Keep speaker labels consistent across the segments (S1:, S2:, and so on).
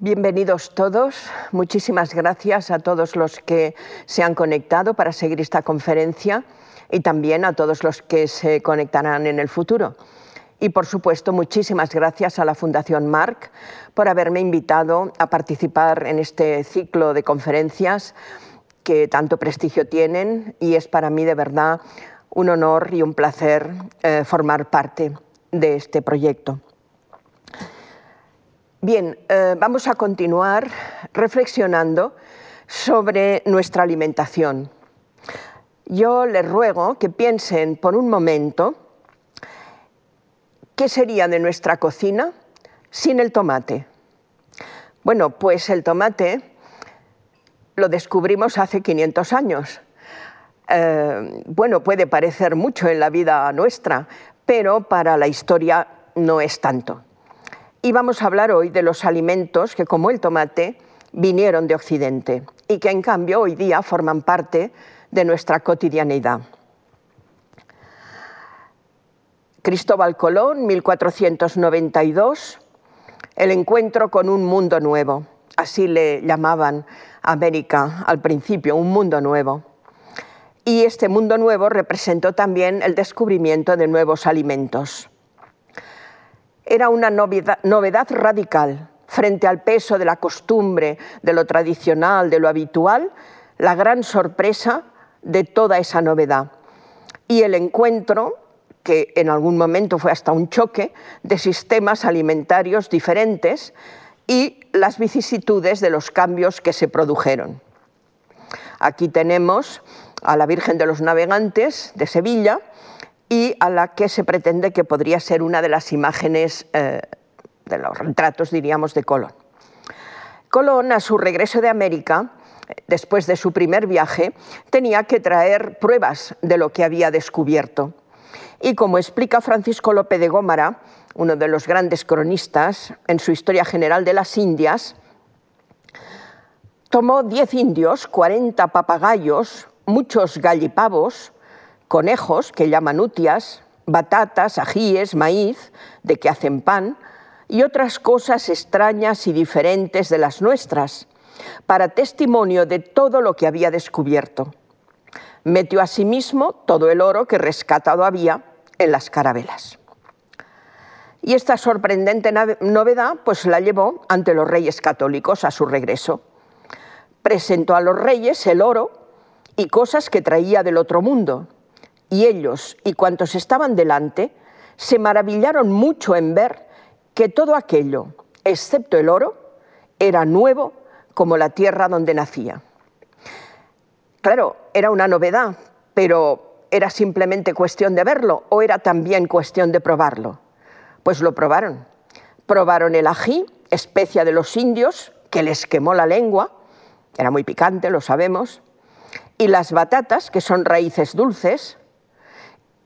S1: Bienvenidos todos. Muchísimas gracias a todos los que se han conectado para seguir esta conferencia y también a todos los que se conectarán en el futuro. Y por supuesto, muchísimas gracias a la Fundación Marc por haberme invitado a participar en este ciclo de conferencias que tanto prestigio tienen y es para mí de verdad un honor y un placer eh, formar parte de este proyecto. Bien, eh, vamos a continuar reflexionando sobre nuestra alimentación. Yo les ruego que piensen por un momento qué sería de nuestra cocina sin el tomate. Bueno, pues el tomate lo descubrimos hace 500 años. Eh, bueno, puede parecer mucho en la vida nuestra, pero para la historia no es tanto. Y vamos a hablar hoy de los alimentos que, como el tomate, vinieron de Occidente y que en cambio hoy día forman parte de nuestra cotidianidad. Cristóbal Colón, 1492, el encuentro con un mundo nuevo. Así le llamaban América al principio, un mundo nuevo. Y este mundo nuevo representó también el descubrimiento de nuevos alimentos era una novedad, radical frente al peso de la costumbre, de lo tradicional, de lo habitual, la gran sorpresa de toda esa novedad. Y el encuentro, que en algún momento fue hasta un choque, de sistemas alimentarios diferentes y las vicisitudes de los cambios que se produjeron. Aquí tenemos a la Virgen de los Navegantes de Sevilla, y a la que se pretende que podría ser una de las imágenes eh, de los retratos, diríamos, de Colón. Colón, a su regreso de América, después de su primer viaje, tenía que traer pruebas de lo que había descubierto. Y como explica Francisco López de Gómara, uno de los grandes cronistas, en su Historia General de las Indias, tomó 10 indios, 40 papagayos, muchos gallipavos, conejos que llaman utias, batatas, ajíes, maíz, de que hacen pan, y otras cosas extrañas y diferentes de las nuestras, para testimonio de todo lo que había descubierto. Metió asimismo todo el oro que rescatado había en las carabelas. Y esta sorprendente novedad pues la llevó ante los reyes católicos a su regreso. Presentó a los reyes el oro y cosas que traía del otro mundo, y ellos y cuantos estaban delante se maravillaron mucho en ver que todo aquello, excepto el oro, era nuevo como la tierra donde nacía. Claro, era una novedad, pero ¿era simplemente cuestión de verlo o era también cuestión de probarlo? Pues lo probaron. Probaron el ají, especia de los indios, que les quemó la lengua, era muy picante, lo sabemos, y las batatas, que son raíces dulces,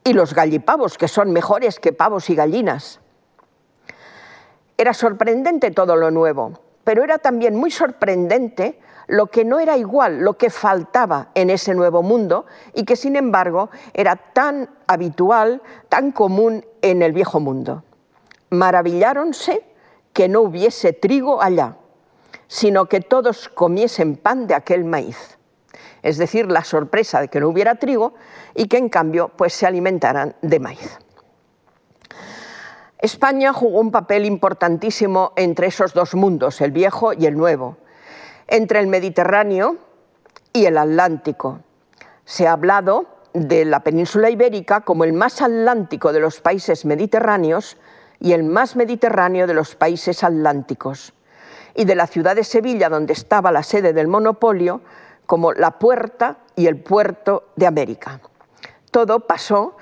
S1: y los gallipavos, que son mejores que pavos y gallinas. Era sorprendente todo lo nuevo, pero era también muy sorprendente lo que no era igual, lo que faltaba en ese nuevo mundo y que sin embargo era tan habitual, tan común en el viejo mundo. Maravilláronse que no hubiese trigo allá, sino que todos comiesen pan de aquel maíz es decir, la sorpresa de que no hubiera trigo y que en cambio pues, se alimentaran de maíz. España jugó un papel importantísimo entre esos dos mundos, el viejo y el nuevo, entre el Mediterráneo y el Atlántico. Se ha hablado de la península ibérica como el más atlántico de los países mediterráneos y el más mediterráneo de los países atlánticos, y de la ciudad de Sevilla, donde estaba la sede del monopolio, como la puerta y el puerto de América. Todo pasó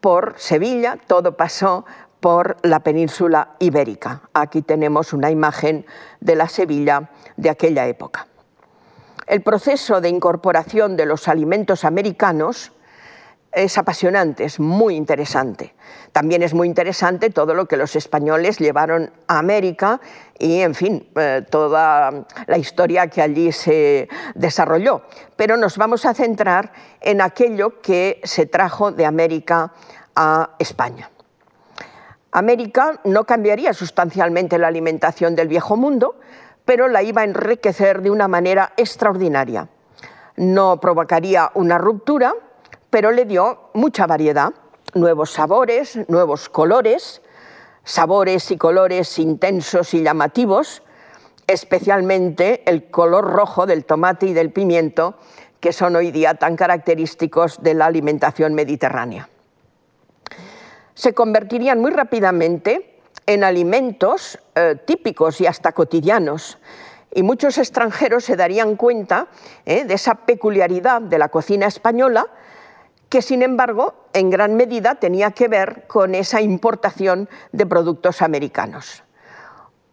S1: por Sevilla, todo pasó por la península ibérica. Aquí tenemos una imagen de la Sevilla de aquella época. El proceso de incorporación de los alimentos americanos es apasionante, es muy interesante. También es muy interesante todo lo que los españoles llevaron a América y, en fin, eh, toda la historia que allí se desarrolló. Pero nos vamos a centrar en aquello que se trajo de América a España. América no cambiaría sustancialmente la alimentación del viejo mundo, pero la iba a enriquecer de una manera extraordinaria. No provocaría una ruptura, pero le dio mucha variedad, nuevos sabores, nuevos colores, sabores y colores intensos y llamativos, especialmente el color rojo del tomate y del pimiento, que son hoy día tan característicos de la alimentación mediterránea. Se convertirían muy rápidamente en alimentos eh, típicos y hasta cotidianos, y muchos extranjeros se darían cuenta eh, de esa peculiaridad de la cocina española, que sin embargo en gran medida tenía que ver con esa importación de productos americanos.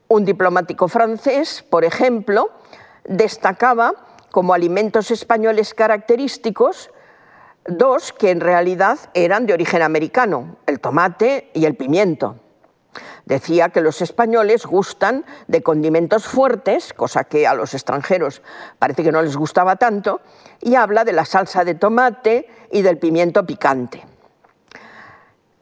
S1: Un diplomático francés, por ejemplo, destacaba como alimentos españoles característicos dos que en realidad eran de origen americano, el tomate y el pimiento. Decía que los españoles gustan de condimentos fuertes, cosa que a los extranjeros parece que no les gustaba tanto, y habla de la salsa de tomate y del pimiento picante.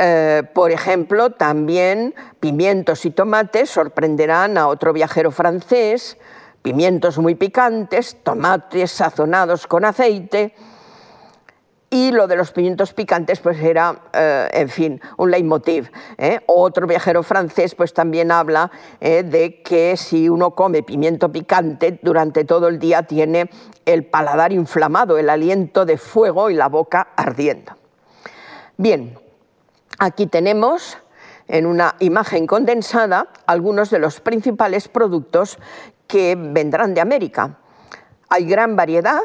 S1: Eh, por ejemplo, también pimientos y tomates sorprenderán a otro viajero francés, pimientos muy picantes, tomates sazonados con aceite, y lo de los pimientos picantes pues era, eh, en fin, un leitmotiv. ¿eh? Otro viajero francés pues también habla de que si uno come pimiento picante durante todo el día tiene el paladar inflamado, el aliento de fuego y la boca ardiendo. Bien, Aquí tenemos en una imagen condensada algunos de los principales productos que vendrán de América. Hay gran variedad,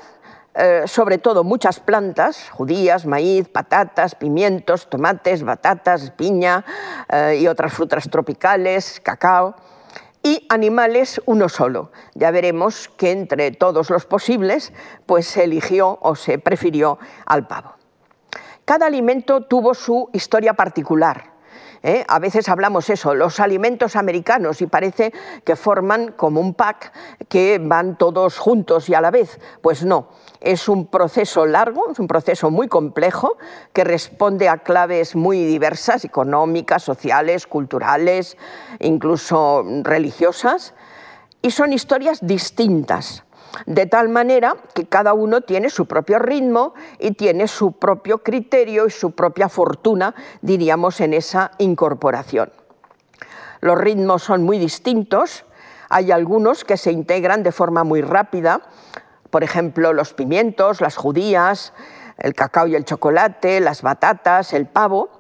S1: eh, sobre todo muchas plantas, judías, maíz, patatas, pimientos, tomates, batatas, piña eh, y otras frutas tropicales, cacao, y animales uno solo. Ya veremos que entre todos los posibles, pues se eligió o se prefirió al pavo. Cada alimento tuvo su historia particular. ¿Eh? A veces hablamos eso, los alimentos americanos, y parece que forman como un pack que van todos juntos y a la vez. Pues no, es un proceso largo, es un proceso muy complejo que responde a claves muy diversas, económicas, sociales, culturales, incluso religiosas, y son historias distintas de tal manera que cada uno tiene su propio ritmo y tiene su propio criterio y su propia fortuna, diríamos, en esa incorporación. Los ritmos son muy distintos, hay algunos que se integran de forma muy rápida, por ejemplo, los pimientos, las judías, el cacao y el chocolate, las batatas, el pavo,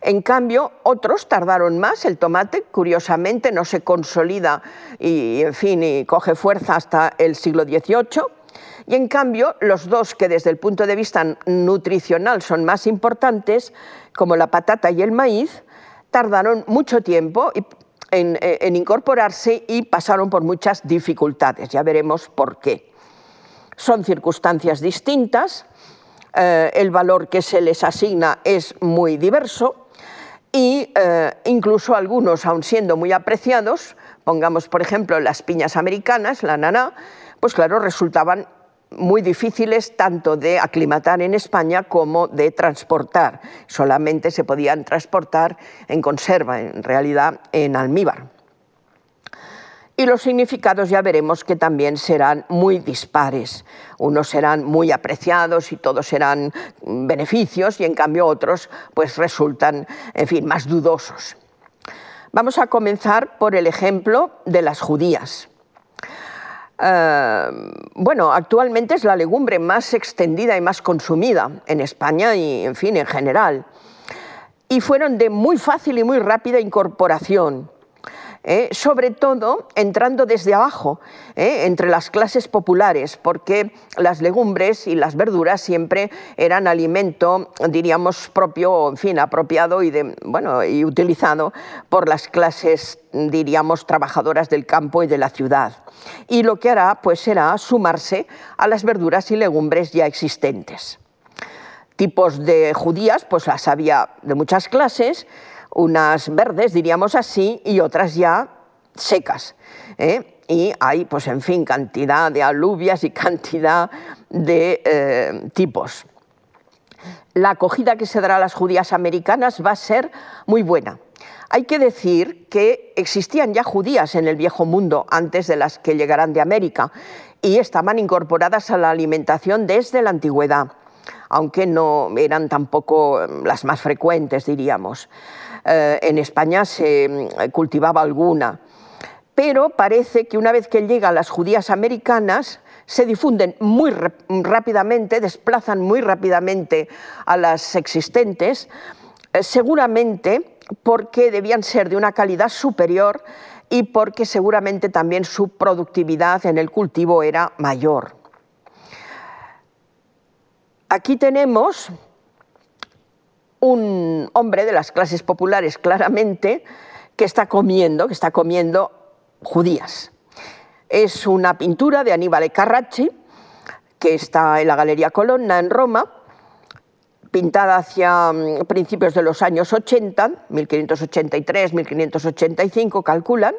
S1: en cambio, otros tardaron más. El tomate, curiosamente, no se consolida y, en fin, coge fuerza hasta el siglo XVIII. Y en cambio, los dos que desde el punto de vista nutricional son más importantes, como la patata y el maíz, tardaron mucho tiempo en, incorporarse y pasaron por muchas dificultades. Ya veremos por qué. Son circunstancias distintas, eh, el valor que se les asigna es muy diverso y eh, incluso algunos, aun siendo muy apreciados, pongamos por ejemplo las piñas americanas, la naná, pues claro, resultaban muy difíciles tanto de aclimatar en España como de transportar. Solamente se podían transportar en conserva, en realidad en almíbar y los significados ya veremos que también serán muy dispares. Unos serán muy apreciados y todos serán beneficios y en cambio otros pues resultan, en fin, más dudosos. Vamos a comenzar por el ejemplo de las judías. Eh, bueno, actualmente es la legumbre más extendida y más consumida en España y, en fin, en general. Y fueron de muy fácil y muy rápida incorporación ¿eh? sobre todo entrando desde abajo, ¿eh? entre las clases populares, porque las legumbres y las verduras siempre eran alimento, diríamos, propio, en fin, apropiado y, bueno, y utilizado por las clases, diríamos, trabajadoras del campo y de la ciudad. Y lo que hará, pues, será sumarse a las verduras y legumbres ya existentes. Tipos de judías, pues las había de muchas clases, unas verdes, diríamos así, y otras ya secas. ¿eh? Y hay, pues en fin, cantidad de alubias y cantidad de eh, tipos. La acogida que se dará a las judías americanas va a ser muy buena. Hay que decir que existían ya judías en el viejo mundo antes de las que llegarán de América y estaban incorporadas a la alimentación desde la antigüedad, aunque no eran tampoco mm, las más frecuentes, diríamos. Eh, en España se mm, cultivaba alguna, pero parece que una vez que llegan las judías americanas, se difunden muy rápidamente, desplazan muy rápidamente a las existentes, eh, seguramente porque debían ser de una calidad superior y porque seguramente también su productividad en el cultivo era mayor. Aquí tenemos un hombre de las clases populares claramente que está comiendo, que está comiendo judías. Es una pintura de Aníbal Carracci que está en la Galería Colonna en Roma, pintada hacia mm, principios de los años 80, 1583, 1585 calculan,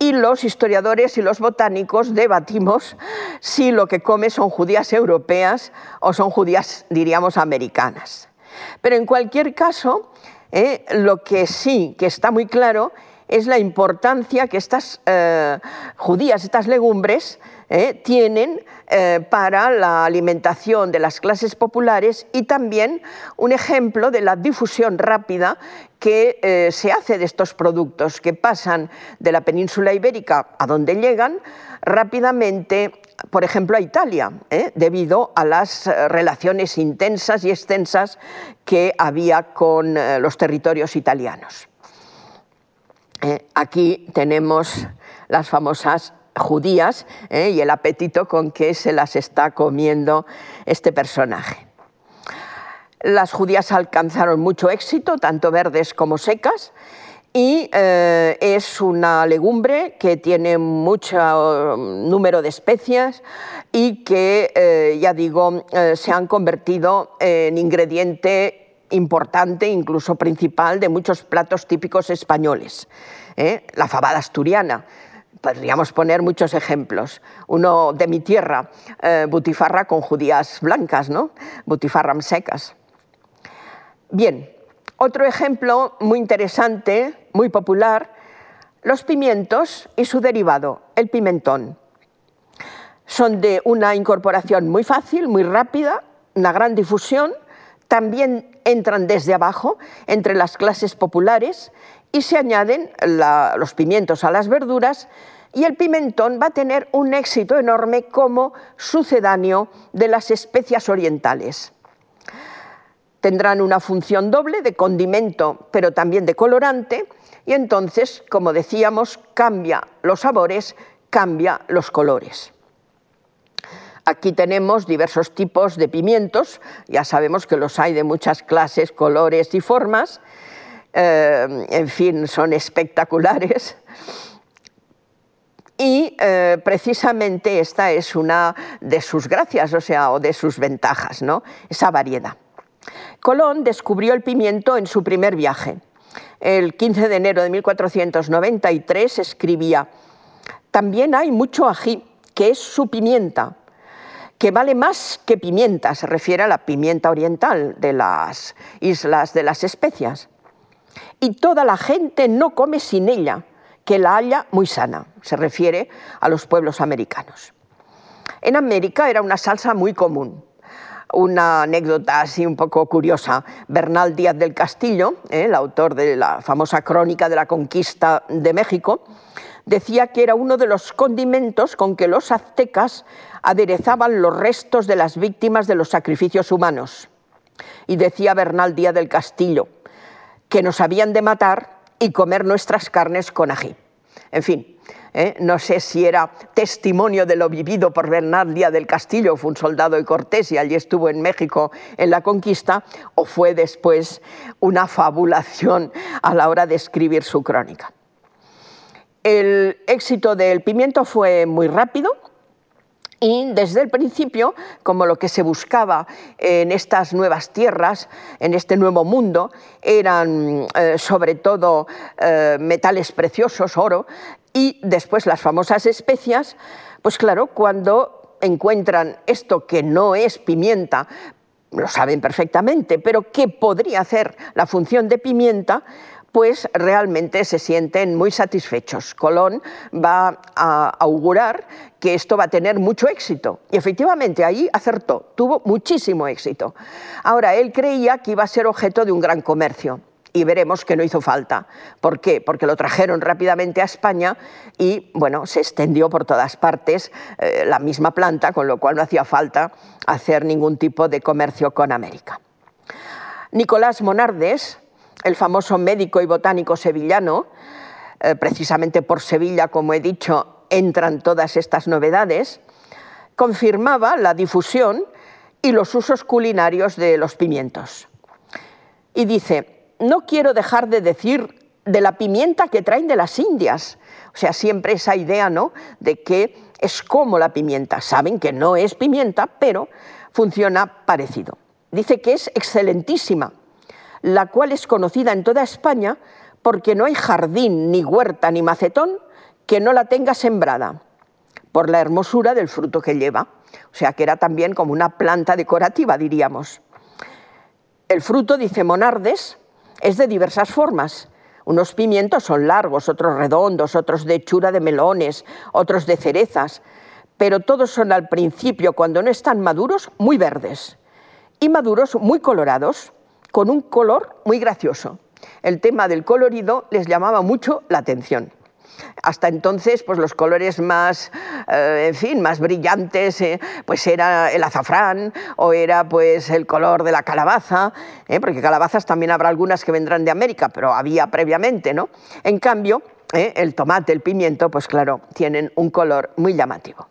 S1: y los historiadores y los botánicos debatimos si lo que come son judías europeas o son judías, diríamos, americanas. Pero en cualquier caso, eh, lo que sí que está muy claro es la importancia que estas eh, judías, estas legumbres, eh, tienen para la alimentación de las clases populares y también un ejemplo de la difusión rápida que se hace de estos productos, que pasan de la península ibérica a donde llegan rápidamente por ejemplo, a Italia, debido a las relaciones intensas y extensas que había con los territorios italianos. Eh, aquí tenemos las famosas judías eh, y el apetito con que se las está comiendo este personaje. Las judías alcanzaron mucho éxito, tanto verdes como secas, y eh, es una legumbre que tiene mucho número de especias y que, ya digo, se han convertido en ingrediente importante, incluso principal, de muchos platos típicos españoles. ¿eh? La fabada asturiana, podríamos poner muchos ejemplos. Uno de mi tierra, eh, butifarra con judías blancas, ¿no? butifarram secas. Bien, otro ejemplo muy interesante, muy popular, los pimientos y su derivado, el pimentón. Son de una incorporación muy fácil, muy rápida, una gran difusión también entran desde abajo, entre las clases populares, y se añaden los pimientos a las verduras, y el pimentón va a tener un éxito enorme como sucedáneo de las especias orientales. Tendrán una función doble de condimento, pero también de colorante, y entonces, como decíamos, cambia los sabores, cambia los colores. Aquí tenemos diversos tipos de pimientos, ya sabemos que los hay de muchas clases, colores y formas, eh, en fin, son espectaculares. Y eh, precisamente esta es una de sus gracias, o sea, o de sus ventajas, ¿no? esa variedad. Colón descubrió el pimiento en su primer viaje. El 15 de enero de 1493 escribía, también hay mucho ají, que es su pimienta, que vale más que pimienta, se refiere a la pimienta oriental de las islas de las especias. Y toda la gente no come sin ella, que la haya muy sana, se refiere a los pueblos americanos. En América era una salsa muy común. Una anécdota así un poco curiosa. Bernal Díaz del Castillo, eh, el autor de la famosa crónica de la conquista de México, decía que era uno de los condimentos con que los aztecas aderezaban los restos de las víctimas de los sacrificios humanos. Y decía Bernal Díaz del Castillo, que nos habían de matar y comer nuestras carnes con ají. En fin, ¿eh? no sé si era testimonio de lo vivido por Bernal Díaz del Castillo, fue un soldado de Cortés y allí estuvo en México en la conquista, o fue después una fabulación a la hora de escribir su crónica. El éxito del pimiento fue muy rápido, y desde el principio, como lo que se buscaba en estas nuevas tierras, en este nuevo mundo, eran eh, sobre todo eh, metales preciosos, oro, y después las famosas especias, pues claro, cuando encuentran esto que no es pimienta, lo saben perfectamente, pero que podría hacer la función de pimienta, pues realmente se sienten muy satisfechos. Colón va a augurar que esto va a tener mucho éxito. Y efectivamente ahí acertó, tuvo muchísimo éxito. Ahora, él creía que iba a ser objeto de un gran comercio y veremos que no hizo falta. ¿Por qué? Porque lo trajeron rápidamente a España y bueno, se extendió por todas partes eh, la misma planta, con lo cual no hacía falta hacer ningún tipo de comercio con América. Nicolás Monardes, el famoso médico y botánico sevillano, eh, precisamente por Sevilla, como he dicho, entran todas estas novedades, confirmaba la difusión y los usos culinarios de los pimientos. Y dice, no quiero dejar de decir de la pimienta que traen de las Indias. O sea, siempre esa idea, ¿no? De que es como la pimienta. Saben que no es pimienta, pero funciona parecido. Dice que es excelentísima la cual es conocida en toda España porque no hay jardín, ni huerta, ni macetón que no la tenga sembrada, por la hermosura del fruto que lleva. O sea que era también como una planta decorativa, diríamos. El fruto, dice Monardes, es de diversas formas. Unos pimientos son largos, otros redondos, otros de hechura de melones, otros de cerezas, pero todos son al principio, cuando no están maduros, muy verdes y maduros muy colorados con un color muy gracioso. El tema del colorido les llamaba mucho la atención. Hasta entonces, pues los colores más, eh, en fin, más brillantes, eh, pues era el azafrán o era pues el color de la calabaza, eh, porque calabazas también habrá algunas que vendrán de América, pero había previamente, ¿no? En cambio, el tomate, el pimiento, pues claro, tienen un color muy llamativo.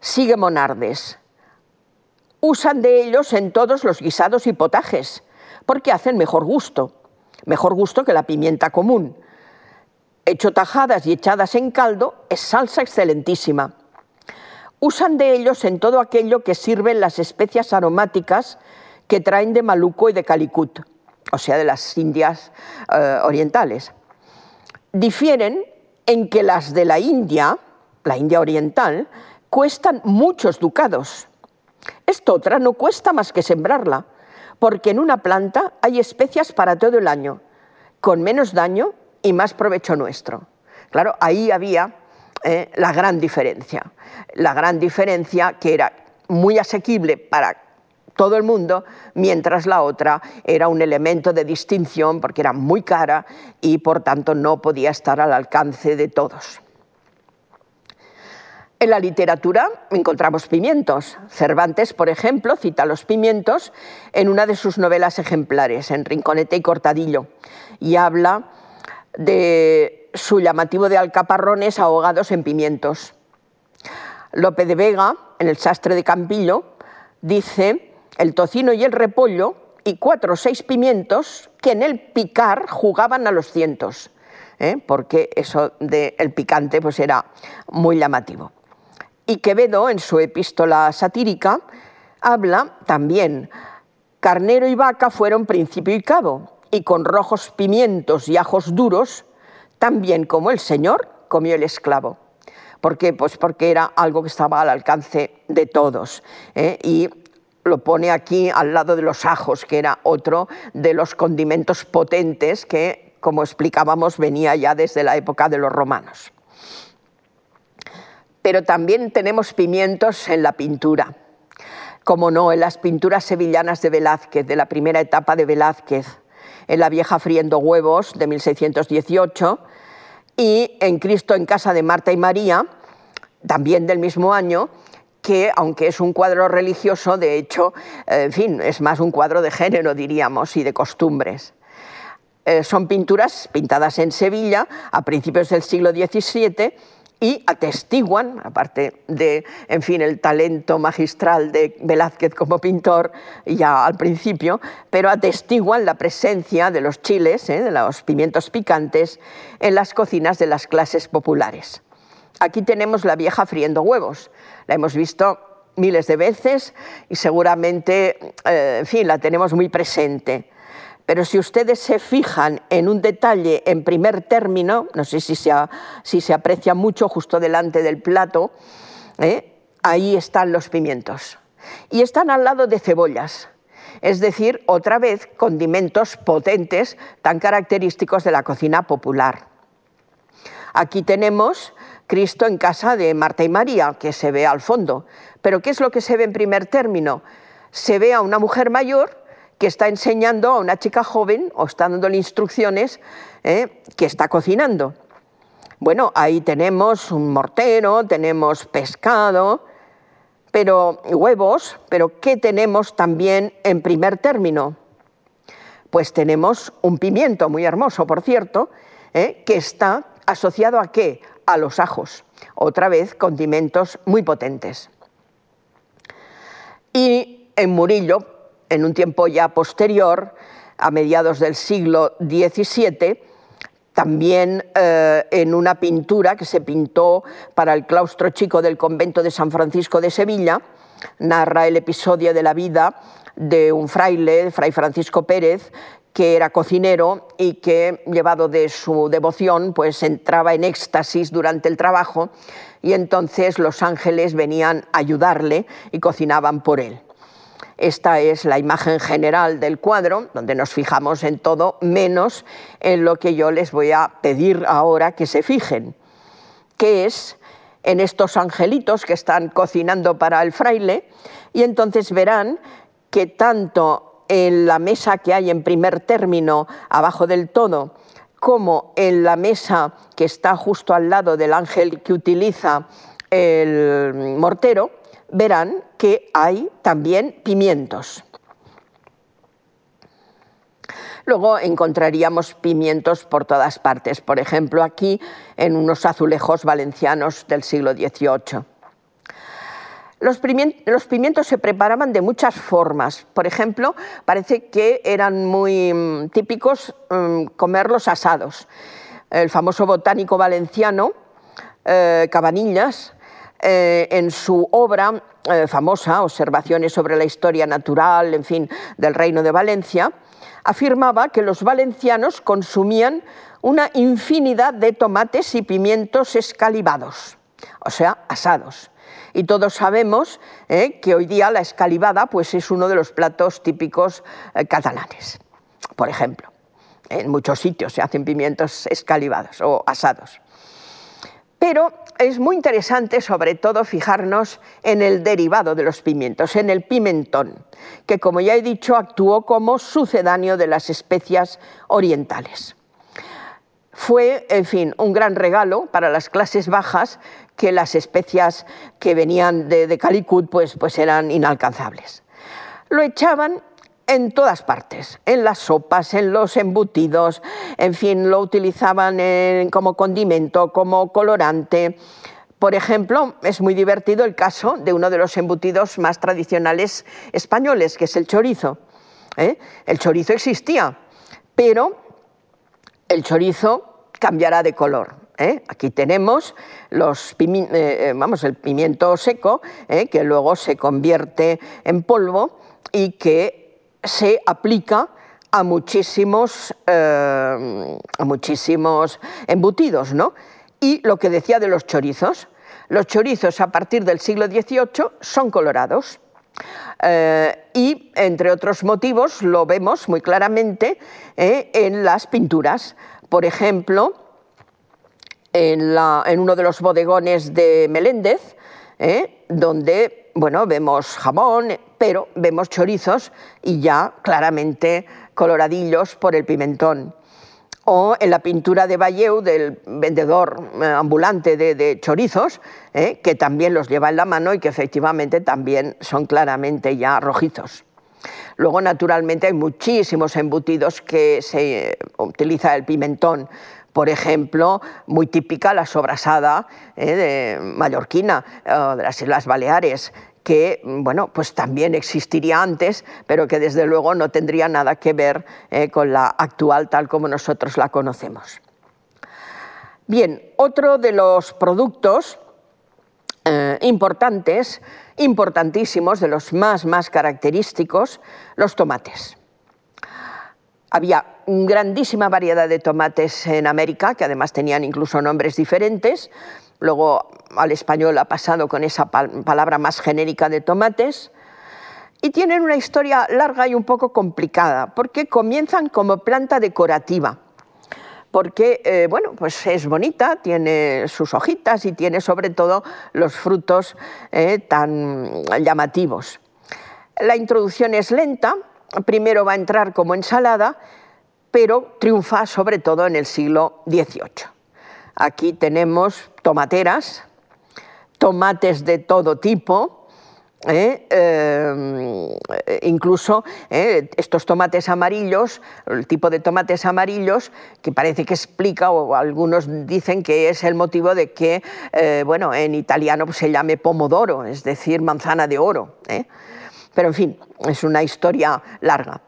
S1: Sigue Monardes usan de ellos en todos los guisados y potajes, porque hacen mejor gusto, mejor gusto que la pimienta común. Hecho tajadas y echadas en caldo, es salsa excelentísima. Usan de ellos en todo aquello que sirven las especias aromáticas que traen de Maluco y de Calicut, o sea, de las Indias eh, orientales. Difieren en que las de la India, la India oriental, cuestan muchos ducados esta otra no cuesta más que sembrarla, porque en una planta hay especias para todo el año, con menos daño y más provecho nuestro. Claro, ahí había eh, la gran diferencia. La gran diferencia que era muy asequible para todo el mundo, mientras la otra era un elemento de distinción porque era muy cara y por tanto no podía estar al alcance de todos. En la literatura encontramos pimientos. Cervantes, por ejemplo, cita los pimientos en una de sus novelas ejemplares, en Rinconete y Cortadillo, y habla de su llamativo de alcaparrones ahogados en pimientos. Lope de Vega, en El sastre de Campillo, dice el tocino y el repollo y cuatro o seis pimientos que en el picar jugaban a los cientos, ¿eh? porque eso del picante pues era muy llamativo. Y Quevedo, en su epístola satírica, habla también, carnero y vaca fueron principio y cabo, y con rojos pimientos y ajos duros, también como el Señor comió el esclavo. ¿Por qué? Pues porque era algo que estaba al alcance de todos. ¿eh? Y lo pone aquí al lado de los ajos, que era otro de los condimentos potentes que, como explicábamos, venía ya desde la época de los romanos pero también tenemos pimientos en la pintura. Como no, en las pinturas sevillanas de Velázquez, de la primera etapa de Velázquez, en La vieja friendo huevos de 1618 y en Cristo en casa de Marta y María, también del mismo año, que aunque es un cuadro religioso, de hecho, en fin, es más un cuadro de género, diríamos, y de costumbres. Eh, son pinturas pintadas en Sevilla a principios del siglo XVII y atestiguan, aparte de, en fin, el talento magistral de Velázquez como pintor ya al principio, pero atestiguan la presencia de los chiles, ¿eh? de los pimientos picantes, en las cocinas de las clases populares. Aquí tenemos la vieja friendo huevos. La hemos visto miles de veces y seguramente, eh, en fin, la tenemos muy presente. Pero si ustedes se fijan en un detalle en primer término, no sé si se, aprecia mucho justo delante del plato, ¿eh? ahí están los pimientos. Y están al lado de cebollas. es decir, otra vez condimentos potentes tan característicos de la cocina popular. Aquí tenemos Cristo en casa de Marta y María, que se ve al fondo. Pero ¿qué es lo que se ve en primer término? Se ve a una mujer mayor que está enseñando a una chica joven o está dándole instrucciones ¿eh? que está cocinando. Bueno, ahí tenemos un mortero, tenemos pescado, pero huevos, pero ¿qué tenemos también en primer término? Pues tenemos un pimiento muy hermoso, por cierto, ¿eh? que está asociado a qué? A los ajos. Otra vez, condimentos muy potentes. Y en Murillo, en un tiempo ya posterior, a mediados del siglo XVII, también eh, en una pintura que se pintó para el claustro chico del convento de San Francisco de Sevilla, narra el episodio de la vida de un fraile, Fray Francisco Pérez, que era cocinero y que, llevado de su devoción, pues entraba en éxtasis durante el trabajo y entonces los ángeles venían a ayudarle y cocinaban por él. Esta es la imagen general del cuadro, donde nos fijamos en todo, menos en lo que yo les voy a pedir ahora que se fijen, que es en estos angelitos que están cocinando para el fraile, y entonces verán que tanto en la mesa que hay en primer término, abajo del todo, como en la mesa que está justo al lado del ángel que utiliza el mortero, verán que hay también pimientos. Luego encontraríamos pimientos por todas partes, por ejemplo aquí en unos azulejos valencianos del siglo XVIII. Los pimientos, se preparaban de muchas formas. Por ejemplo, parece que eran muy mm, típicos mm, comerlos asados. El famoso botánico valenciano, eh, Cabanillas, eh, en su obra eh, famosa, Observaciones sobre la historia natural, en fin, del Reino de Valencia, afirmaba que los valencianos consumían una infinidad de tomates y pimientos escalivados, o sea, asados. Y todos sabemos eh, que hoy día la escalivada pues, es uno de los platos típicos catalanes, por ejemplo. En muchos sitios se hacen pimientos escalivados o asados. Pero es muy interesante sobre todo fijarnos en el derivado de los pimientos, en el pimentón, que como ya he dicho actuó como sucedáneo de las especias orientales. Fue, en fin, un gran regalo para las clases bajas que las especias que venían de, Calicut pues, pues eran inalcanzables. Lo echaban en todas partes, en las sopas, en los embutidos, en fin, lo utilizaban como condimento, como colorante. Por ejemplo, es muy divertido el caso de uno de los embutidos más tradicionales españoles, que es el chorizo. ¿eh? El chorizo existía, pero el chorizo cambiará de color. ¿eh? Aquí tenemos eh, el pimiento seco, que luego se convierte en polvo y que se aplica a muchísimos, eh, a muchísimos embutidos. ¿no? Y lo que decía de los chorizos, los chorizos a partir del siglo XVIII son colorados. Eh, y, entre otros motivos, lo vemos muy claramente eh, en las pinturas. Por ejemplo, en, en, uno de los bodegones de Meléndez, donde bueno, vemos jamón, pero vemos chorizos y ya claramente coloradillos por el pimentón. O en la pintura de Valleu del vendedor eh, ambulante de, chorizos, eh, que también los lleva en la mano y que efectivamente también son claramente ya rojizos. Luego, naturalmente, hay muchísimos embutidos que se utiliza el pimentón. Por ejemplo, muy típica la sobrasada de mallorquina, de las Islas Baleares, que bueno, pues también existiría antes, pero que desde luego no tendría nada que ver eh, con la actual tal como nosotros la conocemos. Bien, otro de los productos eh, importantes, importantísimos, de los más, más característicos, los tomates. Había grandísima variedad de tomates en América, que además tenían incluso nombres diferentes, Luego al español ha pasado con esa palabra más genérica de tomates. y tienen una historia larga y un poco complicada, porque comienzan como planta decorativa porque eh, bueno, pues es bonita, tiene sus hojitas y tiene sobre todo los frutos eh, tan llamativos. La introducción es lenta, primero va a entrar como ensalada, pero triunfa sobre todo en el siglo XVIII. Aquí tenemos tomateras, tomates de todo tipo, ¿eh? Eh, incluso eh, estos tomates amarillos, el tipo de tomates amarillos, que parece que explica, o algunos dicen que es el motivo de que, bueno, en italiano se llame pomodoro, es decir, manzana de oro. Pero en fin, es una historia larga.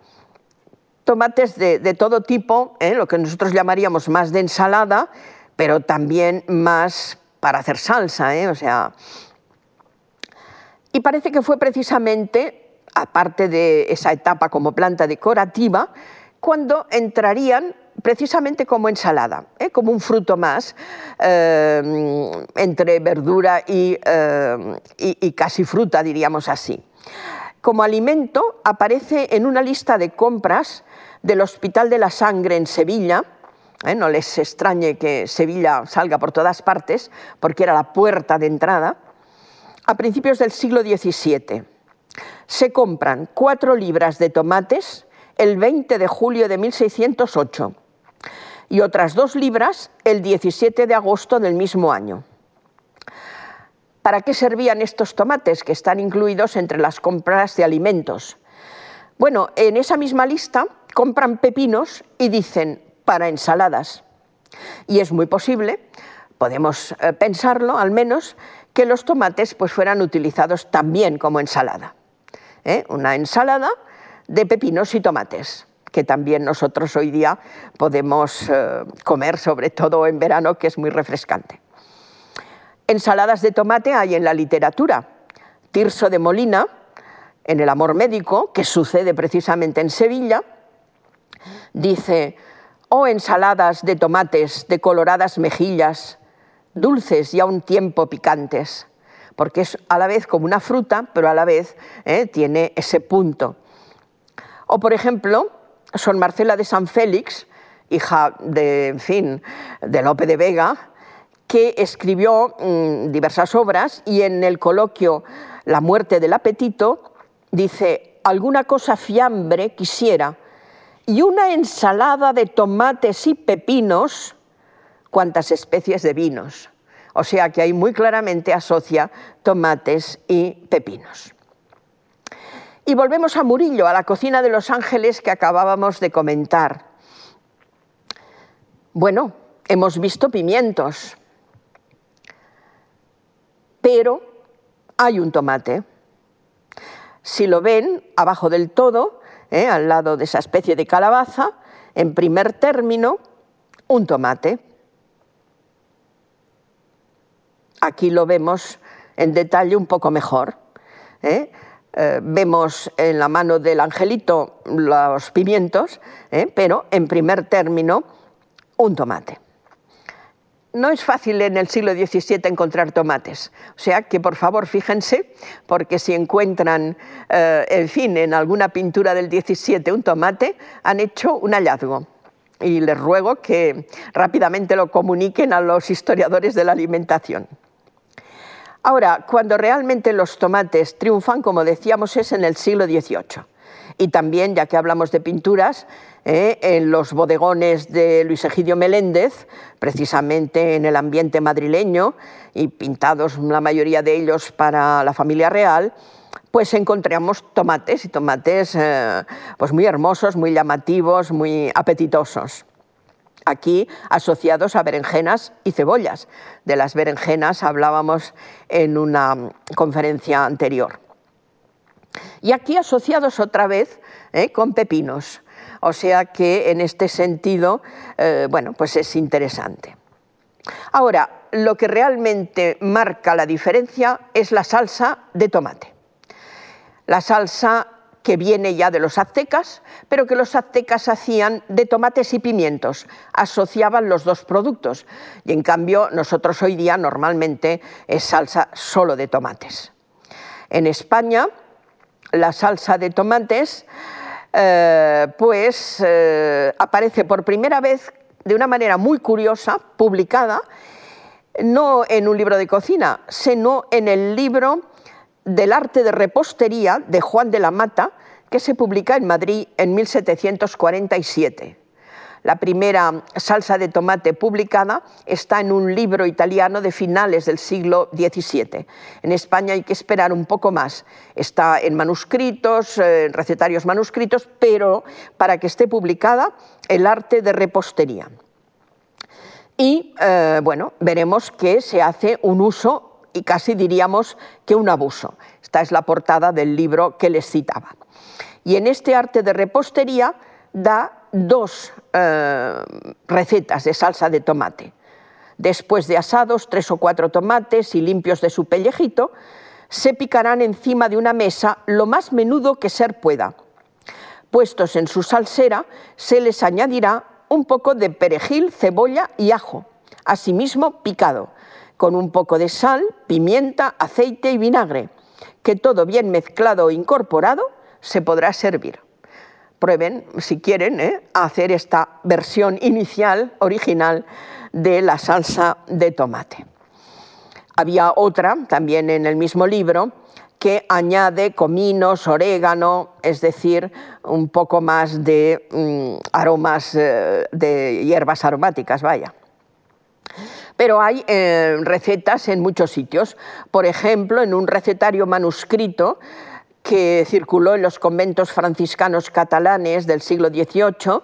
S1: Tomates de, todo tipo, lo que nosotros llamaríamos más de ensalada, pero también más para hacer salsa, o sea, y parece que fue precisamente, aparte de esa etapa como planta decorativa, cuando entrarían precisamente como ensalada, ¿eh? como un fruto más eh, entre verdura eh, y, casi fruta, diríamos así. Como alimento aparece en una lista de compras del Hospital de la Sangre en Sevilla, no les extrañe que Sevilla salga por todas partes, porque era la puerta de entrada, a principios del siglo XVII. Se compran cuatro libras de tomates el 20 de julio de 1608 y otras dos libras el 17 de agosto del mismo año. ¿Para qué servían estos tomates que están incluidos entre las compras de alimentos? Bueno, en esa misma lista compran pepinos y dicen para ensaladas. Y es muy posible, podemos eh, pensarlo al menos, que los tomates pues, fueran utilizados también como ensalada. ¿eh? Una ensalada de pepinos y tomates, que también nosotros hoy día podemos eh, comer, sobre todo en verano, que es muy refrescante. Ensaladas de tomate hay en la literatura. Tirso de Molina, en El amor médico, que sucede precisamente en Sevilla, dice, oh ensaladas de tomates de coloradas mejillas, dulces y a un tiempo picantes, porque es a la vez como una fruta, pero a la vez eh, tiene ese punto. O, por ejemplo, Son Marcela de San Félix, hija de, en fin, de Lope de Vega, que escribió mm, diversas obras y en el coloquio La muerte del apetito dice, alguna cosa fiambre quisiera y una ensalada de tomates y pepinos cuantas especies de vinos. O sea que ahí muy claramente asocia tomates y pepinos. Y volvemos a Murillo, a la cocina de Los Ángeles que acabábamos de comentar. Bueno, hemos visto pimientos, pero hay un tomate. Si lo ven, abajo del todo, ¿eh? al lado de esa especie de calabaza, en primer término, un tomate. Aquí lo vemos en detalle un poco mejor. ¿eh? Eh, vemos en la mano del angelito los pimientos, pero en primer término un tomate. No es fácil en el siglo XVII encontrar tomates, o sea que por favor fíjense, porque si encuentran, en fin, en alguna pintura del XVII un tomate, han hecho un hallazgo y les ruego que rápidamente lo comuniquen a los historiadores de la alimentación. Ahora, cuando realmente los tomates triunfan, como decíamos, es en el siglo XVIII. Y también, ya que hablamos de pinturas, eh, en los bodegones de Luis Egidio Meléndez, precisamente en el ambiente madrileño, y pintados la mayoría de ellos para la familia real, pues encontramos tomates y tomates eh, pues muy hermosos, muy llamativos, muy apetitosos aquí asociados a berenjenas y cebollas. De las berenjenas hablábamos en una conferencia anterior. Y aquí asociados otra vez eh, con pepinos. O sea que en este sentido, eh, bueno, pues es interesante. Ahora, lo que realmente marca la diferencia es la salsa de tomate. La salsa que viene ya de los aztecas, pero que los aztecas hacían de tomates y pimientos, asociaban los dos productos. Y en cambio nosotros hoy día normalmente es salsa solo de tomates. En España la salsa de tomates, eh, pues eh, aparece por primera vez de una manera muy curiosa, publicada, no en un libro de cocina, sino en el libro del arte de repostería de Juan de la Mata, que se publica en Madrid en 1747. La primera salsa de tomate publicada está en un libro italiano de finales del siglo XVII. En España hay que esperar un poco más. Está en manuscritos, eh, en recetarios manuscritos, pero para que esté publicada, el arte de repostería. Y eh, bueno, veremos que se hace un uso y casi diríamos que un abuso. Esta es la portada del libro que les citaba. Y en este arte de repostería da dos eh, recetas de salsa de tomate. Después de asados, tres o cuatro tomates y limpios de su pellejito, se picarán encima de una mesa lo más menudo que ser pueda. Puestos en su salsera, se les añadirá un poco de perejil, cebolla y ajo, asimismo picado, con un poco de sal, pimienta, aceite y vinagre, que todo bien mezclado e incorporado se podrá servir prueben, si quieren, ¿eh? hacer esta versión inicial, original, de la salsa de tomate. Había otra, también en el mismo libro, que añade cominos, orégano, es decir, un poco más de mm, aromas, eh, de hierbas aromáticas, vaya. Pero hay eh, recetas en muchos sitios. Por ejemplo, en un recetario manuscrito que circuló en los conventos franciscanos catalanes del siglo XVIII,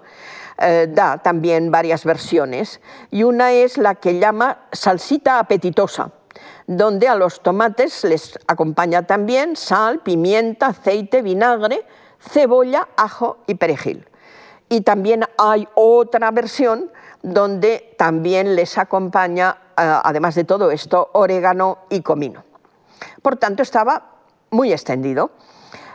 S1: eh, da también varias versiones. Y una es la que llama salsita apetitosa, donde a los tomates les acompaña también sal, pimienta, aceite, vinagre, cebolla, ajo y perejil. Y también hay otra versión donde también les acompaña, eh, además de todo esto, orégano y comino. Por tanto, estaba muy extendido.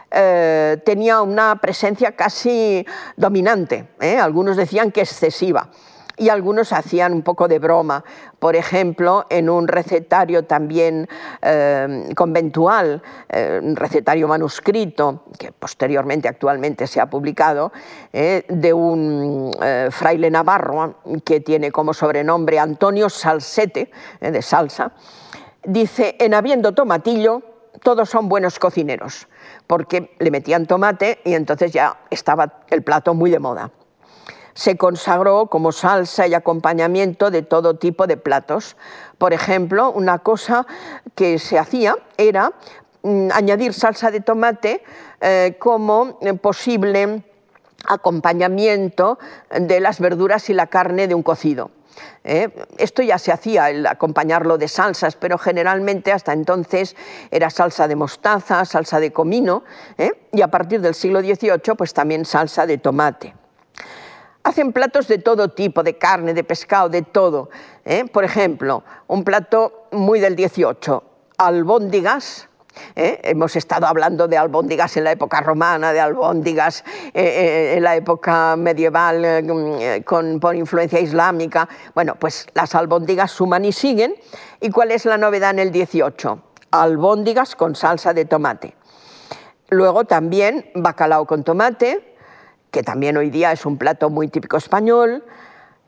S1: Eh, tenía una presencia casi dominante, ¿eh? algunos decían que excesiva y algunos hacían un poco de broma. Por ejemplo, en un recetario también eh, conventual, un recetario manuscrito, que posteriormente actualmente se ha publicado, de un fraile navarro que tiene como sobrenombre Antonio Salsete, de salsa, dice, en habiendo tomatillo, todos son buenos cocineros porque le metían tomate y entonces ya estaba el plato muy de moda. Se consagró como salsa y acompañamiento de todo tipo de platos. Por ejemplo, una cosa que se hacía era mm, añadir salsa de tomate eh, como posible acompañamiento de las verduras y la carne de un cocido. ¿Eh? Esto ya se hacía, el acompañarlo de salsas, pero generalmente hasta entonces era salsa de mostaza, salsa de comino, ¿eh? y a partir del siglo XVIII pues también salsa de tomate. Hacen platos de todo tipo, de carne, de pescado, de todo. ¿eh? Por ejemplo, un plato muy del XVIII, albóndigas, ¿eh? Hemos estado hablando de albóndigas en la época romana, de albóndigas eh, eh, en la época medieval mm, con, por influencia islámica. Bueno, pues las albóndigas suman y siguen. ¿Y cuál es la novedad en el 18? Albóndigas con salsa de tomate. Luego también bacalao con tomate, que también hoy día es un plato muy típico español.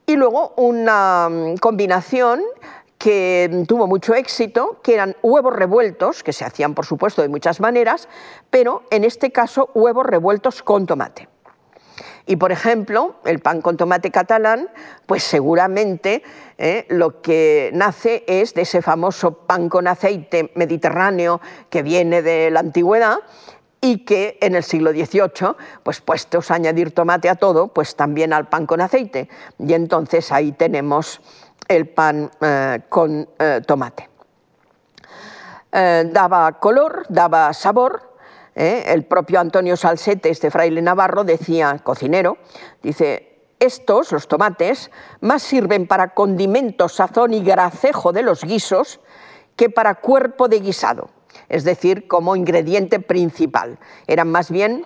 S1: Y luego una mm, combinación que tuvo mucho éxito, que eran huevos revueltos, que se hacían por supuesto de muchas maneras, pero en este caso huevos revueltos con tomate. Y por ejemplo, el pan con tomate catalán, pues seguramente eh, lo que nace es de ese famoso pan con aceite mediterráneo que viene de la antigüedad y que en el siglo XVIII, pues puestos a añadir tomate a todo, pues también al pan con aceite. Y entonces ahí tenemos el pan eh, con eh, tomate. Eh, daba color, daba sabor. El propio Antonio Salsete, este fraile navarro, decía, cocinero, dice, estos, los tomates, más sirven para condimento, sazón y gracejo de los guisos que para cuerpo de guisado, es decir, como ingrediente principal. Eran más bien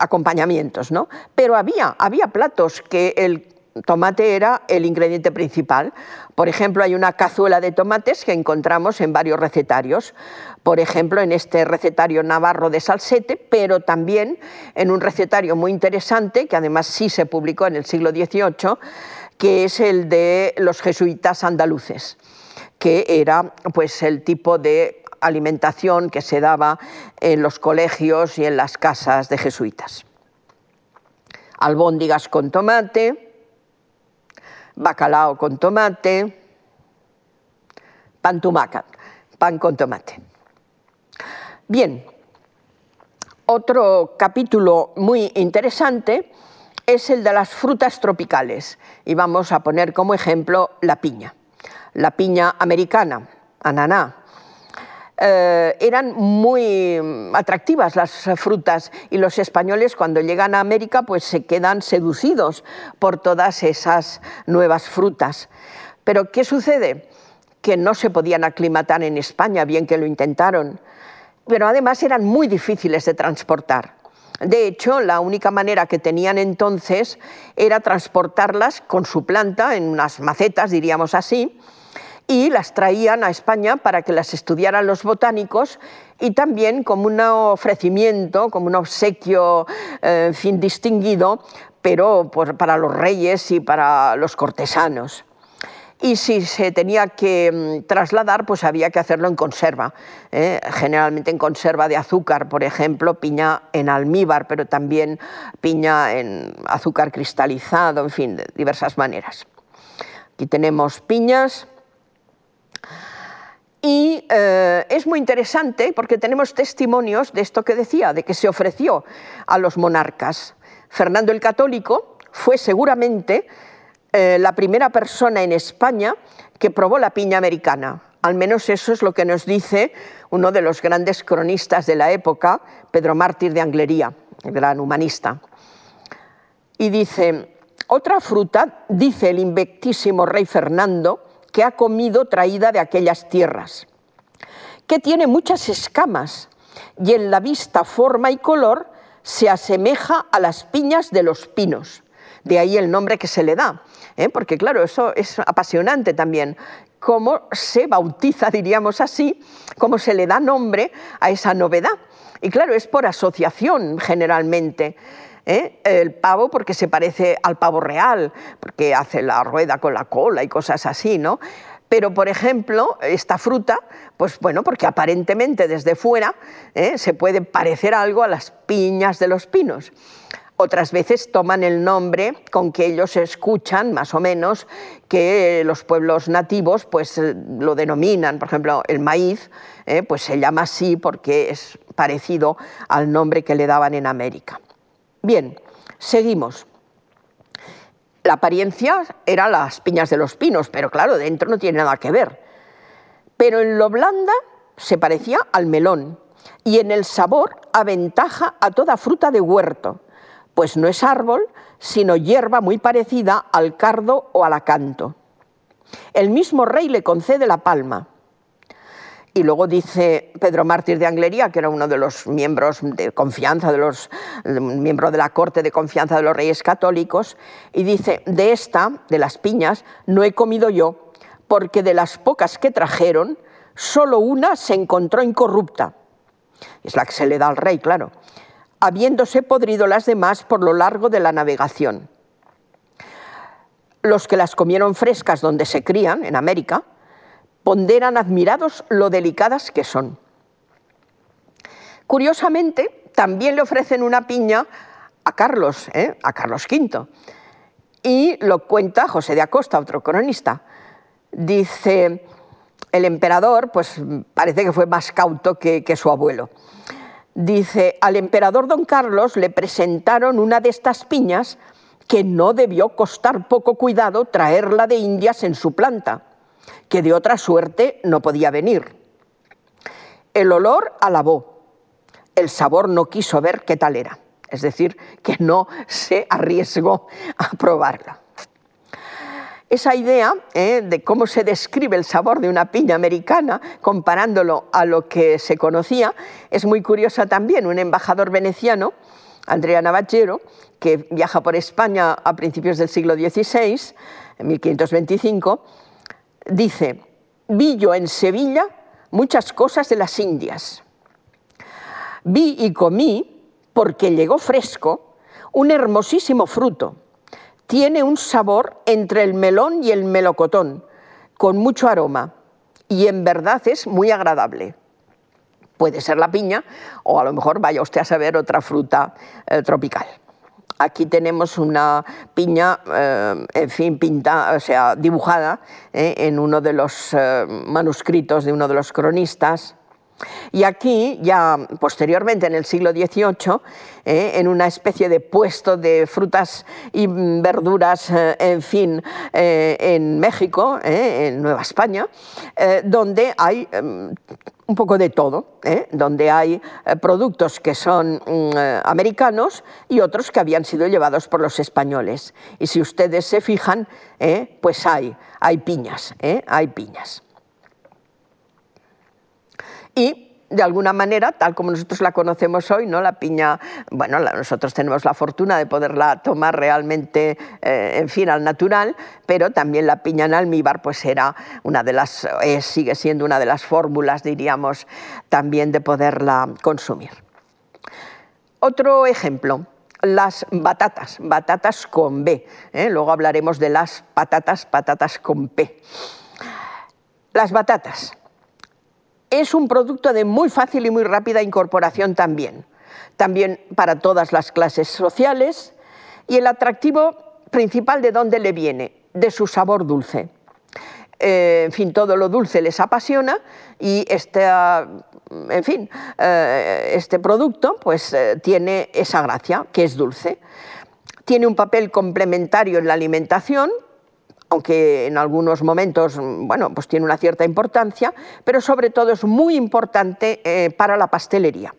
S1: acompañamientos, ¿no? Pero había, había platos que el tomate era el ingrediente principal. Por ejemplo, hay una cazuela de tomates que encontramos en varios recetarios. Por ejemplo, en este recetario navarro de Salsete, pero también en un recetario muy interesante, que además sí se publicó en el siglo XVIII, que es el de los jesuitas andaluces, que era pues, el tipo de alimentación que se daba en los colegios y en las casas de jesuitas. Albóndigas con tomate, bacalao con tomate, pan tumaca, pan con tomate. Bien, otro capítulo muy interesante es el de las frutas tropicales y vamos a poner como ejemplo la piña. La piña americana, ananá, eh, eran muy atractivas las frutas y los españoles cuando llegan a América pues se quedan seducidos por todas esas nuevas frutas. Pero ¿qué sucede? Que no se podían aclimatar en España, bien que lo intentaron, pero además eran muy difíciles de transportar. De hecho, la única manera que tenían entonces era transportarlas con su planta en unas macetas, diríamos así, y las traían a España para que las estudiaran los botánicos y también como un ofrecimiento, como un obsequio eh, en fin, distinguido, pero para los reyes y para los cortesanos. Y si se tenía que mm, trasladar, pues había que hacerlo en conserva, ¿eh? generalmente en conserva de azúcar, por ejemplo, piña en almíbar, pero también piña en azúcar cristalizado, en fin, de diversas maneras. Aquí tenemos piñas, y eh, es muy interesante porque tenemos testimonios de esto que decía, de que se ofreció a los monarcas. Fernando el Católico fue seguramente eh, la primera persona en España que probó la piña americana. Al menos eso es lo que nos dice uno de los grandes cronistas de la época, Pedro Mártir de Anglería, el gran humanista. Y dice, otra fruta, dice el invectísimo rey Fernando, que ha comido traída de aquellas tierras, que tiene muchas escamas y en la vista, forma y color se asemeja a las piñas de los pinos. De ahí el nombre que se le da, ¿eh? porque claro, eso es apasionante también, cómo se bautiza, diríamos así, cómo se le da nombre a esa novedad. Y claro, es por asociación generalmente. ¿Eh? el pavo porque se parece al pavo real, porque hace la rueda con la cola y cosas así, ¿no? Pero, por ejemplo, esta fruta, pues bueno, porque aparentemente desde fuera ¿eh? se puede parecer algo a las piñas de los pinos. Otras veces toman el nombre con que ellos escuchan, más o menos, que los pueblos nativos pues, lo denominan. Por ejemplo, el maíz ¿eh? pues se llama así porque es parecido al nombre que le daban en América. Bien, seguimos. La apariencia era las piñas de los pinos, pero claro, dentro no tiene nada que ver. Pero en lo blanda se parecía al melón y en el sabor aventaja a toda fruta de huerto, pues no es árbol, sino hierba muy parecida al cardo o al acanto. El mismo rey le concede la palma. Y luego dice Pedro Mártir de Anglería, que era uno de los miembros de confianza, de los miembros de la corte de confianza de los reyes católicos, y dice, de esta, de las piñas, no he comido yo, porque de las pocas que trajeron, solo una se encontró incorrupta. Es la que se le da al rey, claro, habiéndose podrido las demás por lo largo de la navegación. Los que las comieron frescas donde se crían, en América, ponderan admirados lo delicadas que son. Curiosamente, también le ofrecen una piña a Carlos, ¿eh? a Carlos V. Y lo cuenta José de Acosta, otro cronista. Dice, el emperador, pues parece que fue más cauto que, que su abuelo. Dice, al emperador don Carlos le presentaron una de estas piñas que no debió costar poco cuidado traerla de Indias en su planta que de otra suerte no podía venir. El olor alabó, el sabor no quiso ver qué tal era, es decir, que no se arriesgó a probarla. Esa idea eh, de cómo se describe el sabor de una piña americana comparándolo a lo que se conocía es muy curiosa también. Un embajador veneciano Andrea Navagero, que viaja por España a principios del siglo XVI, en 1525, dice, vi yo en Sevilla muchas cosas de las Indias. Vi y comí, porque llegó fresco, un hermosísimo fruto. Tiene un sabor entre el melón y el melocotón, con mucho aroma, y en verdad es muy agradable. Puede ser la piña o a lo mejor vaya usted a saber otra fruta eh, tropical. Aquí tenemos una piña, eh, en fin, pintada, o sea, dibujada eh, en uno de los manuscritos de uno de los cronistas. Y aquí, ya posteriormente, en el siglo XVIII, en una especie de puesto de frutas y verduras, en fin, en México, en Nueva España, donde hay em, un poco de todo, ¿eh? donde hay eh, productos que son mm, eh, americanos y otros que habían sido llevados por los españoles. Y si ustedes se fijan, pues hay, hay piñas, hay piñas. Y de alguna manera, tal como nosotros la conocemos hoy, ¿no? La piña, bueno, nosotros tenemos la fortuna de poderla tomar realmente, eh, en fin, al natural, pero también la piña en almíbar, pues era una de las, sigue siendo una de las fórmulas, diríamos, también de poderla consumir. Otro ejemplo, las batatas, batatas con B. ¿eh? Luego hablaremos de las patatas, patatas con P. Las batatas es un producto de muy fácil y muy rápida incorporación también, también para todas las clases sociales y el atractivo principal de dónde le viene, de su sabor dulce. Eh, en fin, todo lo dulce les apasiona y este, en fin, eh, este producto pues, eh, tiene esa gracia, que es dulce. Tiene un papel complementario en la alimentación, aunque en algunos momentos bueno, pues tiene una cierta importancia, pero sobre todo es muy importante eh, para la pastelería.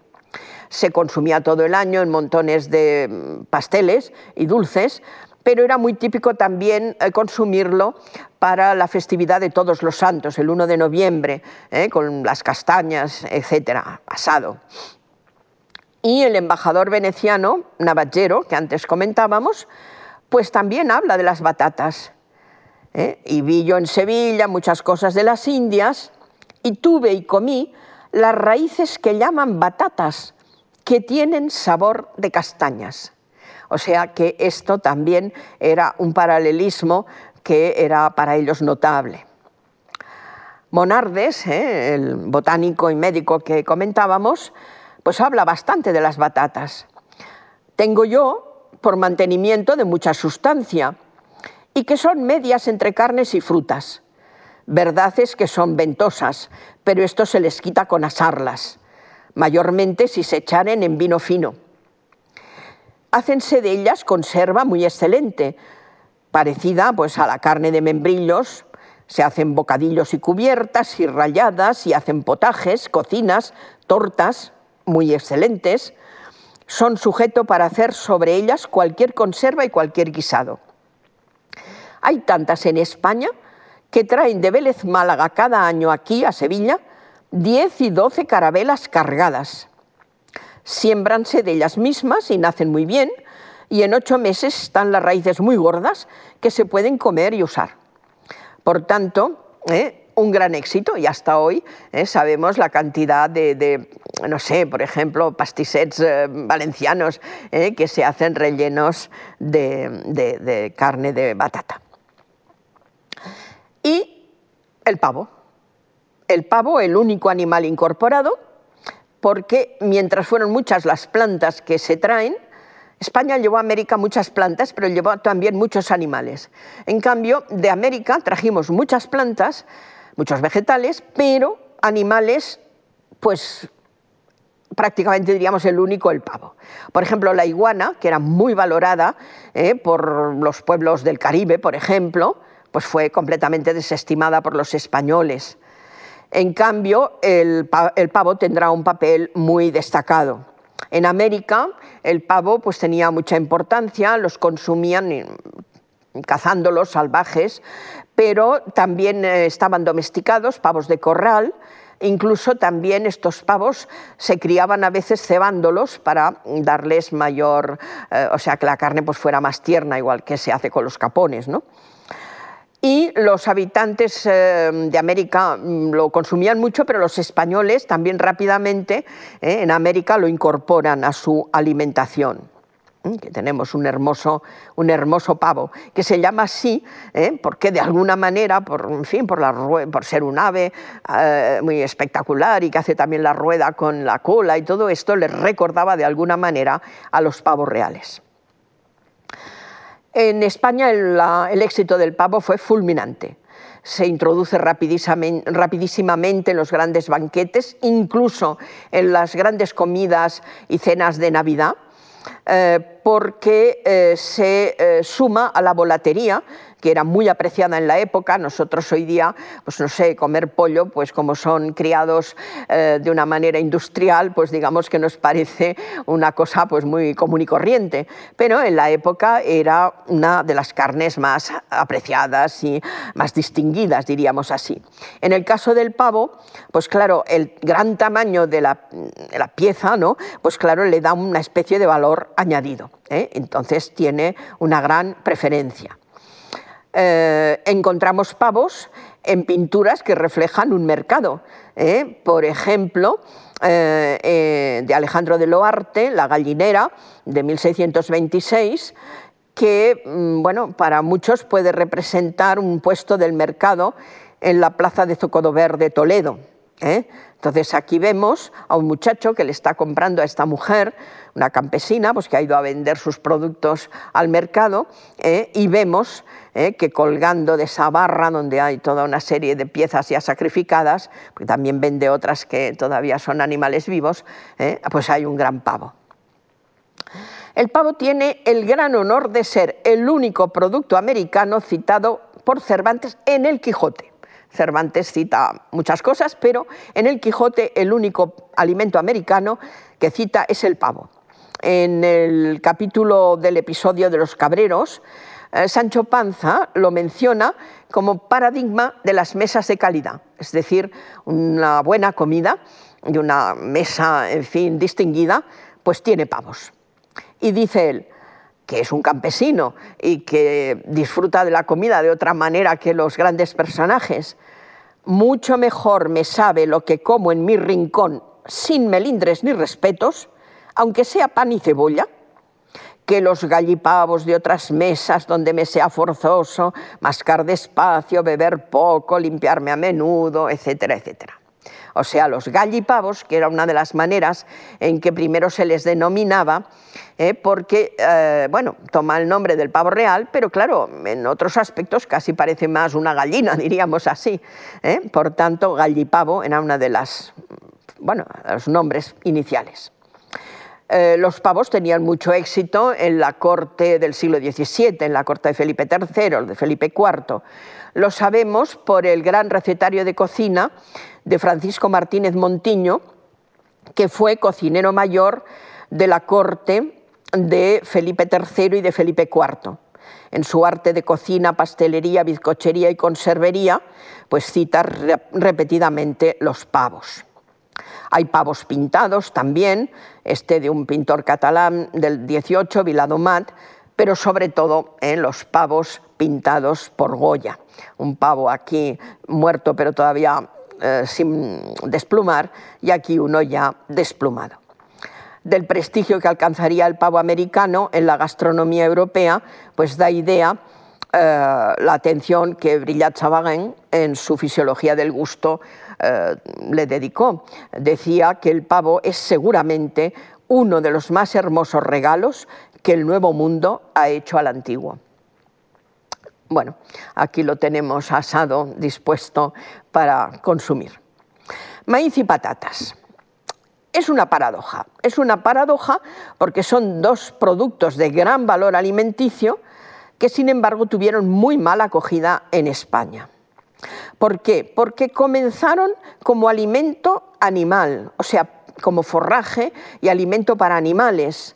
S1: Se consumía todo el año en montones de mm, pasteles y dulces, pero era muy típico también eh, consumirlo para la festividad de todos los santos, el 1 de noviembre, eh, con las castañas, etcétera, asado. Y el embajador veneciano, Navagero, que antes comentábamos, pues también habla de las batatas ¿eh? y vi yo en Sevilla muchas cosas de las Indias y tuve y comí las raíces que llaman batatas, que tienen sabor de castañas. O sea que esto también era un paralelismo que era para ellos notable. Monardes, ¿eh? el botánico y médico que comentábamos, pues habla bastante de las batatas. Tengo yo, por mantenimiento de mucha sustancia, y que son medias entre carnes y frutas. Verdad es que son ventosas, pero esto se les quita con asarlas, mayormente si se echaren en vino fino. Hácense de ellas conserva muy excelente, parecida pues, a la carne de membrillos, se hacen bocadillos y cubiertas y ralladas y hacen potajes, cocinas, tortas muy excelentes. Son sujeto para hacer sobre ellas cualquier conserva y cualquier guisado. Hay tantas en España que traen de Vélez Málaga cada año aquí a Sevilla 10 y 12 carabelas cargadas. Siembranse de ellas mismas y nacen muy bien, y en ocho meses están las raíces muy gordas que se pueden comer y usar. Por tanto, ¿eh? un gran éxito y hasta hoy ¿eh? sabemos la cantidad de, no sé, por ejemplo, pastisets eh, valencianos que se hacen rellenos de carne de batata. Y el pavo. El pavo, el único animal incorporado, porque mientras fueron muchas las plantas que se traen, España llevó a América muchas plantas, pero llevó también muchos animales. En cambio, de América trajimos muchas plantas, muchos vegetales, pero animales, pues prácticamente diríamos el único, el pavo. Por ejemplo, la iguana, que era muy valorada eh, por los pueblos del Caribe, por ejemplo, pues fue completamente desestimada por los españoles. En cambio, el, pavo tendrá un papel muy destacado. En América, el pavo pues, tenía mucha importancia, los consumían cazándolos salvajes, pero también eh, estaban domesticados, pavos de corral, Incluso también estos pavos se criaban a veces cebándolos para darles mayor, eh, o sea, que la carne pues fuera más tierna, igual que se hace con los capones, ¿no? Y los habitantes eh, de América mm, lo consumían mucho, pero los españoles también rápidamente eh, en América lo incorporan a su alimentación. Que tenemos un hermoso, un hermoso pavo, que se llama así ¿eh? porque de alguna manera, por, en fin, por, la, por ser un ave muy espectacular y que hace también la rueda con la cola y todo esto, les recordaba de alguna manera a los pavos reales. En España el, éxito del pavo fue fulminante. Se introduce rapidísimamente en los grandes banquetes, incluso en las grandes comidas y cenas de Navidad, eh, porque eh, se eh, suma a la volatería que era muy apreciada en la época. Nosotros hoy día, pues no sé, comer pollo, pues como son criados eh, de una manera industrial, pues digamos que nos parece una cosa pues muy común y corriente. Pero en la época era una de las carnes más apreciadas y más distinguidas, diríamos así. En el caso del pavo, pues claro, el gran tamaño de la, pieza, ¿no? Pues claro, le da una especie de valor añadido. ¿eh? Entonces tiene una gran preferencia. Eh, encontramos pavos en pinturas que reflejan un mercado. ¿eh? Por ejemplo, eh, de Alejandro de Loarte, La gallinera, de 1626, que mm, bueno, para muchos puede representar un puesto del mercado en la plaza de Zocodover de Toledo. Entonces aquí vemos a un muchacho que le está comprando a esta mujer, una campesina, pues que ha ido a vender sus productos al mercado, y vemos ¿eh? que colgando de esa barra donde hay toda una serie de piezas ya sacrificadas, también vende otras que todavía son animales vivos, ¿eh? pues hay un gran pavo. El pavo tiene el gran honor de ser el único producto americano citado por Cervantes en el Quijote. Cervantes cita muchas cosas, pero en el Quijote el único alimento americano que cita es el pavo. En el capítulo del episodio de los cabreros, Sancho Panza lo menciona como paradigma de las mesas de calidad, es decir, una buena comida y una mesa, en fin, distinguida, pues tiene pavos. Y dice él, que es un campesino y que disfruta de la comida de otra manera que los grandes personajes, mucho mejor me sabe lo que como en mi rincón sin melindres ni respetos, aunque sea pan y cebolla, que los gallipavos de otras mesas donde me sea forzoso mascar despacio, beber poco, limpiarme a menudo, etcétera, etcétera. O sea, los gallipavos, que era una de las maneras en que primero se les denominaba, eh, porque, eh, bueno, toma el nombre del pavo real, pero claro, en otros aspectos casi parece más una gallina, diríamos así. Eh. Por tanto, gallipavo era una de las, bueno, los nombres iniciales. Eh, los pavos tenían mucho éxito en la corte del siglo XVII, en la corte de Felipe III, de Felipe IV. Lo sabemos por el gran recetario de cocina de Francisco Martínez Montiño, que fue cocinero mayor de la corte de Felipe III y de Felipe IV. En su arte de cocina, pastelería, bizcochería y conservería, pues cita repetidamente los pavos. Hay pavos pintados también, este de un pintor catalán del 18, Viladomat, pero sobre todo en los pavos pintados por Goya. Un pavo aquí muerto pero todavía eh, sin desplumar y aquí uno ya desplumado. Del prestigio que alcanzaría el pavo americano en la gastronomía europea, pues da idea eh, la atención que Brillat Savarin en su Fisiología del Gusto eh, le dedicó. Decía que el pavo es seguramente uno de los más hermosos regalos que el Nuevo Mundo ha hecho al Antiguo. Bueno, aquí lo tenemos asado, dispuesto para consumir. Maíz y patatas. Es una paradoja. Es una paradoja porque son dos productos de gran valor alimenticio que sin embargo tuvieron muy mala acogida en España. ¿Por qué? Porque comenzaron como alimento animal, o sea, como forraje y alimento para animales.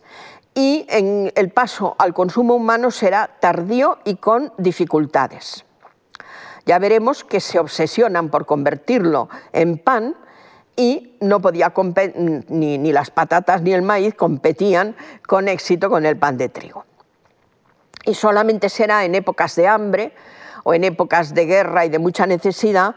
S1: Y en el paso al consumo humano será tardío y con dificultades. Ya veremos que se obsesionan por convertirlo en pan y no podía ni, ni las patatas ni el maíz competían con éxito con el pan de trigo. Y solamente será en épocas de hambre o en épocas de guerra y de mucha necesidad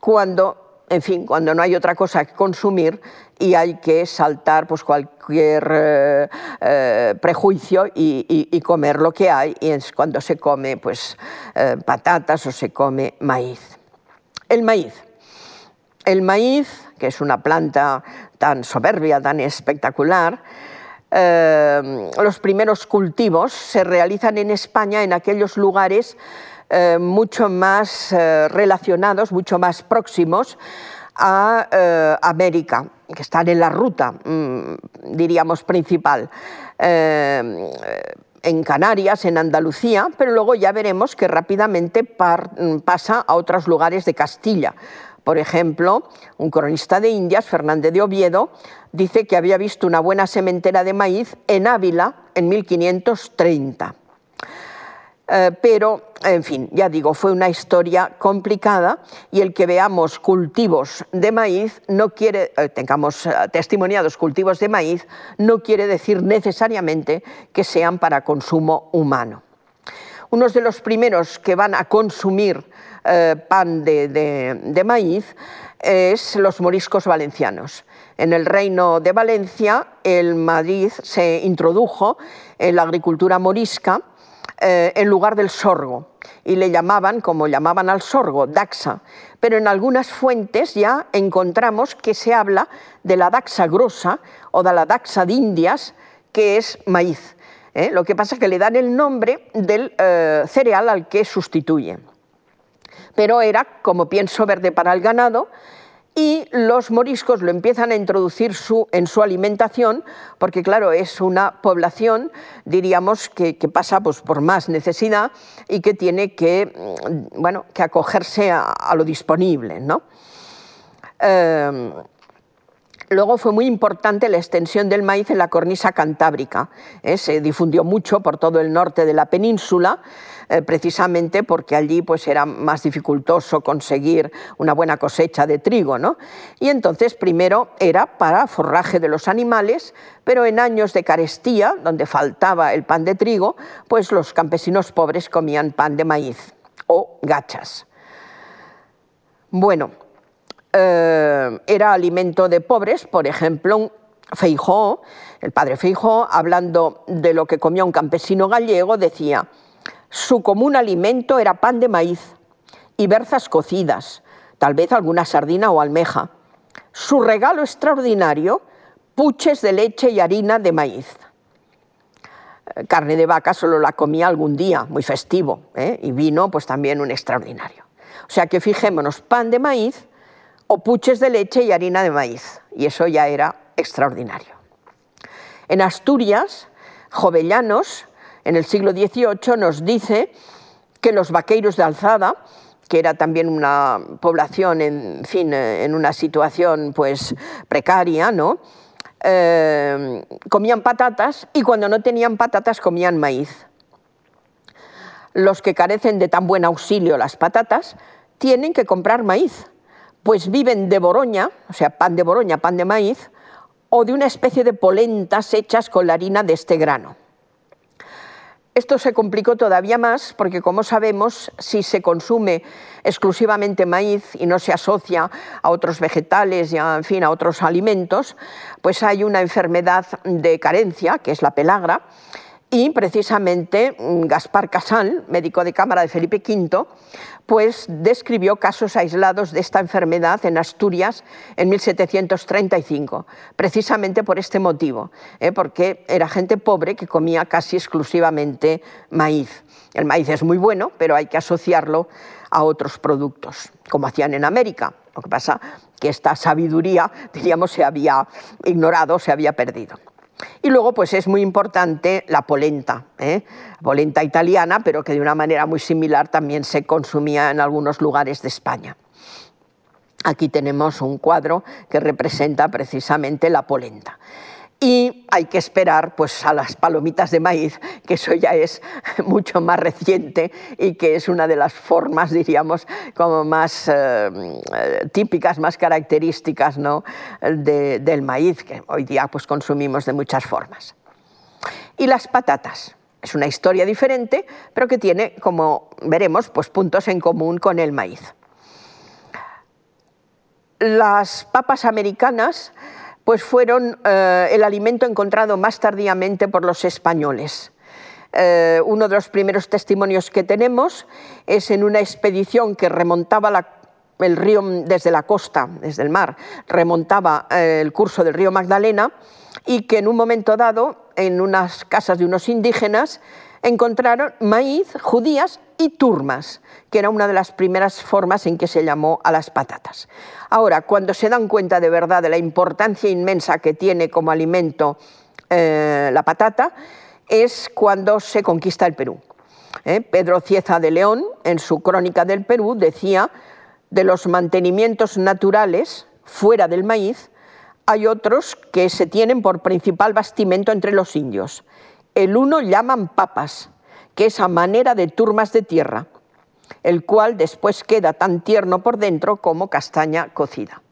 S1: cuando en fin, cuando no hay otra cosa que consumir y hay que saltar pues, cualquier eh, eh, prejuicio y, comer lo que hay, y es cuando se come pues, eh, patatas o se come maíz. El maíz. El maíz, que es una planta tan soberbia, tan espectacular, los primeros cultivos se realizan en España en aquellos lugares eh, mucho más eh, relacionados, mucho más próximos a eh, América, que están en la ruta, mm, diríamos, principal. en Canarias, en Andalucía, pero luego ya veremos que rápidamente mm, pasa a otros lugares de Castilla. Por ejemplo, un cronista de Indias, Fernández de Oviedo, dice que había visto una buena sementera de maíz en Ávila en 1530. Eh, pero, en fin, ya digo, fue una historia complicada y el que veamos cultivos de maíz no quiere, eh, tengamos eh, testimoniados cultivos de maíz, no quiere decir necesariamente que sean para consumo humano. Unos de los primeros que van a consumir pan de, maíz es los moriscos valencianos. En el reino de Valencia, el Madrid se introdujo en la agricultura morisca eh, en lugar del sorgo y le llamaban, como llamaban al sorgo, daxa. Pero en algunas fuentes ya encontramos que se habla de la daxa grosa o de la daxa de Indias, que es maíz. ¿eh? Lo que pasa es que le dan el nombre del eh, cereal al que sustituye. Pero era como pienso verde para el ganado y los moriscos lo empiezan a introducir en su alimentación, porque claro, es una población, diríamos, que, pasa pues, por más necesidad y que tiene que, mm, bueno, que acogerse a, lo disponible. ¿no? Em, Luego fue muy importante la extensión del maíz en la cornisa cantábrica. ¿eh? Se difundió mucho por todo el norte de la península, eh, precisamente porque allí pues, era más dificultoso conseguir una buena cosecha de trigo. ¿no? Y entonces primero era para forraje de los animales, pero en años de carestía, donde faltaba el pan de trigo, pues los campesinos pobres comían pan de maíz o gachas. Bueno, eh, era alimento de pobres, por ejemplo, Feijó, el padre Feijó, hablando de lo que comía un campesino gallego, decía, su común alimento era pan de maíz y berzas cocidas, tal vez alguna sardina o almeja. Su regalo extraordinario, puches de leche y harina de maíz. Eh, carne de vaca solo la comía algún día, muy festivo, ¿eh? y vino pues también un extraordinario. O sea que fijémonos, pan de maíz o puches de leche y harina de maíz, y eso ya era extraordinario. En Asturias, Jovellanos, en el siglo XVIII, nos dice que los vaqueiros de Alzada, que era también una población en, fin, en una situación pues, precaria, ¿no? Eh, comían patatas y cuando no tenían patatas comían maíz. Los que carecen de tan buen auxilio las patatas tienen que comprar maíz pues viven de boroña, o sea, pan de boroña, pan de maíz, o de una especie de polentas hechas con la harina de este grano. Esto se complicó todavía más porque, como sabemos, si se consume exclusivamente maíz y no se asocia a otros vegetales y a, en fin, a otros alimentos, pues hay una enfermedad de carencia, que es la pelagra, y precisamente mm, Gaspar Casal, médico de cámara de Felipe V, pues describió casos aislados de esta enfermedad en Asturias en 1735, precisamente por este motivo, ¿eh? porque era gente pobre que comía casi exclusivamente maíz. El maíz es muy bueno, pero hay que asociarlo a otros productos, como hacían en América. Lo que pasa que esta sabiduría, diríamos, se había ignorado, se había perdido. Y luego, pues es muy importante la polenta, ¿eh? polenta italiana, pero que de una manera muy similar también se consumía en algunos lugares de España. Aquí tenemos un cuadro que representa precisamente la polenta. Y hay que esperar pues, a las palomitas de maíz, que eso ya es mucho más reciente y que es una de las formas, diríamos, como más eh, típicas, más características ¿no? del maíz, que hoy día pues, consumimos de muchas formas. Y las patatas. Es una historia diferente, pero que tiene, como veremos, pues, puntos en común con el maíz. Las papas americanas pues fueron eh, el alimento encontrado más tardíamente por los españoles. Eh, uno de los primeros testimonios que tenemos es en una expedición que remontaba el río desde la costa, desde el mar, remontaba eh, el curso del río Magdalena y que en un momento dado, en unas casas de unos indígenas, encontraron maíz, judías y turmas, que era una de las primeras formas en que se llamó a las patatas. Ahora, cuando se dan cuenta de verdad de la importancia inmensa que tiene como alimento eh, la patata, es cuando se conquista el Perú. ¿eh? Pedro Cieza de León, en su Crónica del Perú, decía, de los mantenimientos naturales fuera del maíz, hay otros que se tienen por principal bastimento entre los indios. El uno llaman papas, que es a manera de turmas de tierra, el cual después queda tan tierno por dentro como castaña cocida.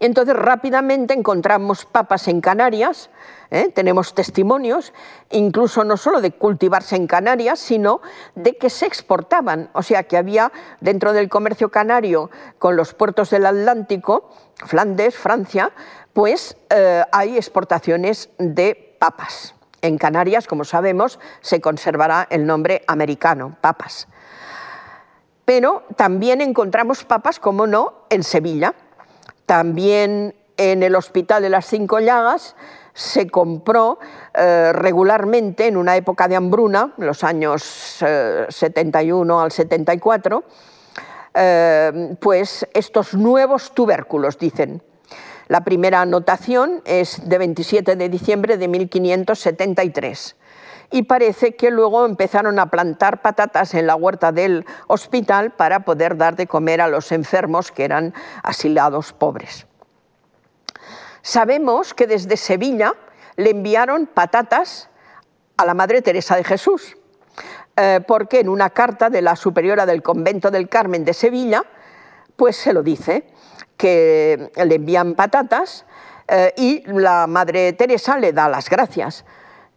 S1: Y entonces rápidamente encontramos papas en Canarias, ¿eh? tenemos testimonios, incluso no solo de cultivarse en Canarias, sino de que se exportaban. O sea que había dentro del comercio canario con los puertos del Atlántico, Flandes, Francia, pues eh, hay exportaciones de papas. En Canarias, como sabemos, se conservará el nombre americano, papas. Pero también encontramos papas, como no, en Sevilla. También en el Hospital de las Cinco Llagas se compró eh, regularmente en una época de hambruna, los años 71 eh, al 74, eh, pues estos nuevos tubérculos, dicen, la primera anotación es de 27 de diciembre de 1573 y parece que luego empezaron a plantar patatas en la huerta del hospital para poder dar de comer a los enfermos que eran asilados pobres. Sabemos que desde Sevilla le enviaron patatas a la Madre Teresa de Jesús, eh, porque en una carta de la superiora del convento del Carmen de Sevilla, pues se lo dice, que le envían patatas eh, y la Madre Teresa le da las gracias.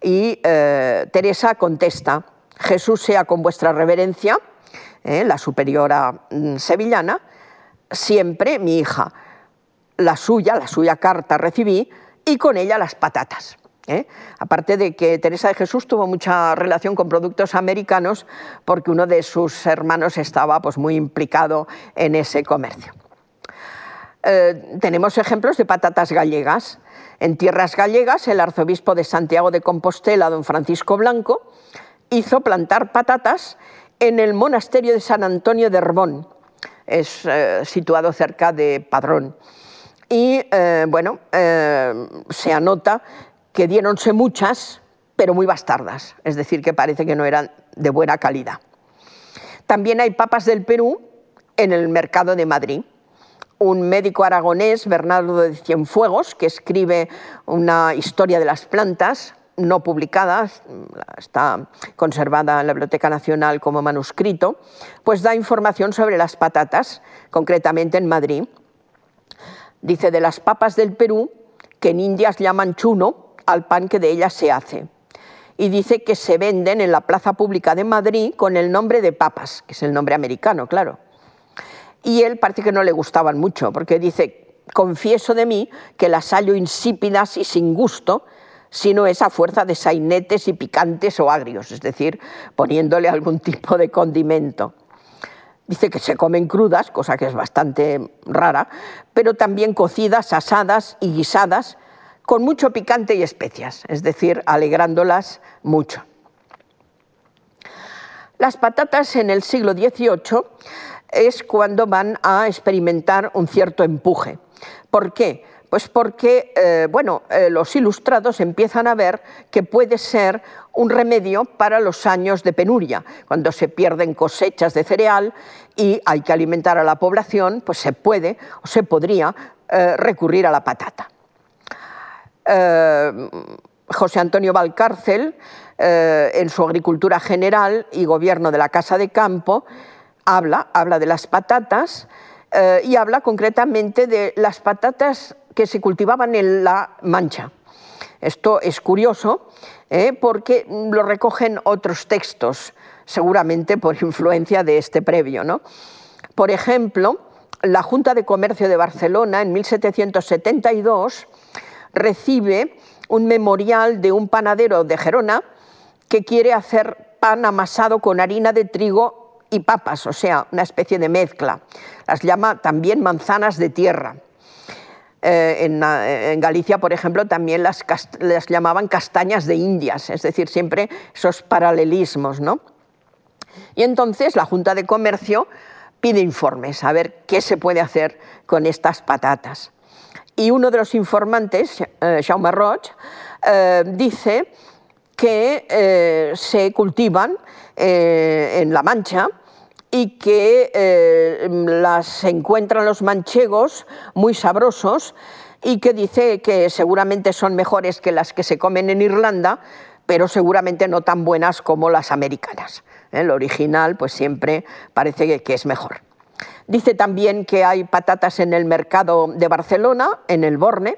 S1: Y eh, Teresa contesta, Jesús sea con vuestra reverencia, eh, la superiora mm, sevillana, siempre mi hija. La suya, la suya carta recibí y con ella las patatas. Aparte de que Teresa de Jesús tuvo mucha relación con productos americanos porque uno de sus hermanos estaba pues, muy implicado en ese comercio. Eh, tenemos ejemplos de patatas gallegas. En tierras gallegas, el arzobispo de Santiago de Compostela, don Francisco Blanco, hizo plantar patatas en el monasterio de San Antonio de Herbón, es eh, situado cerca de Padrón. Y eh, bueno, se anota que diéronse muchas, pero muy bastardas, es decir, que parece que no eran de buena calidad. También hay papas del Perú en el mercado de Madrid un médico aragonés, Bernardo de Cienfuegos, que escribe una historia de las plantas no publicada, está conservada en la Biblioteca Nacional como manuscrito, pues da información sobre las patatas, concretamente en Madrid. Dice de las papas del Perú, que en Indias llaman chuno al pan que de ellas se hace. Y dice que se venden en la plaza pública de Madrid con el nombre de papas, que es el nombre americano, claro y él parece que no le gustaban mucho, porque dice, confieso de mí que las hallo insípidas y sin gusto, sino esa fuerza de sainetes y picantes o agrios, es decir, poniéndole algún tipo de condimento. Dice que se comen crudas, cosa que es bastante rara, pero también cocidas, asadas y guisadas, con mucho picante y especias, es decir, alegrándolas mucho. Las patatas en el siglo XVIII es cuando van a experimentar un cierto empuje. ¿Por qué? Pues porque eh, bueno, eh, los ilustrados empiezan a ver que puede ser un remedio para los años de penuria, cuando se pierden cosechas de cereal y hay que alimentar a la población, pues se puede o se podría eh, recurrir a la patata. José Antonio Valcárcel, en su Agricultura General y Gobierno de la Casa de Campo, habla, habla de las patatas y habla concretamente de las patatas que se cultivaban en La Mancha. Esto es curioso ¿eh? porque lo recogen otros textos, seguramente por influencia de este previo. ¿no? Por ejemplo, la Junta de Comercio de Barcelona en 1772 recibe un memorial de un panadero de Gerona que quiere hacer pan amasado con harina de trigo y papas, o sea, una especie de mezcla. Las llama también manzanas de tierra. Eh, en, Galicia, por ejemplo, también las, llamaban castañas de Indias, es decir, siempre esos paralelismos. ¿no? Y entonces la Junta de Comercio pide informes, a ver qué se puede hacer con estas patatas. Y uno de los informantes, eh, Jaume eh, dice que se cultivan en La Mancha y que eh, las encuentran los manchegos muy sabrosos y que dice que seguramente son mejores que las que se comen en Irlanda, pero seguramente no tan buenas como las americanas. El original pues siempre parece que es mejor. Dice también que hay patatas en el mercado de Barcelona, en el Borne,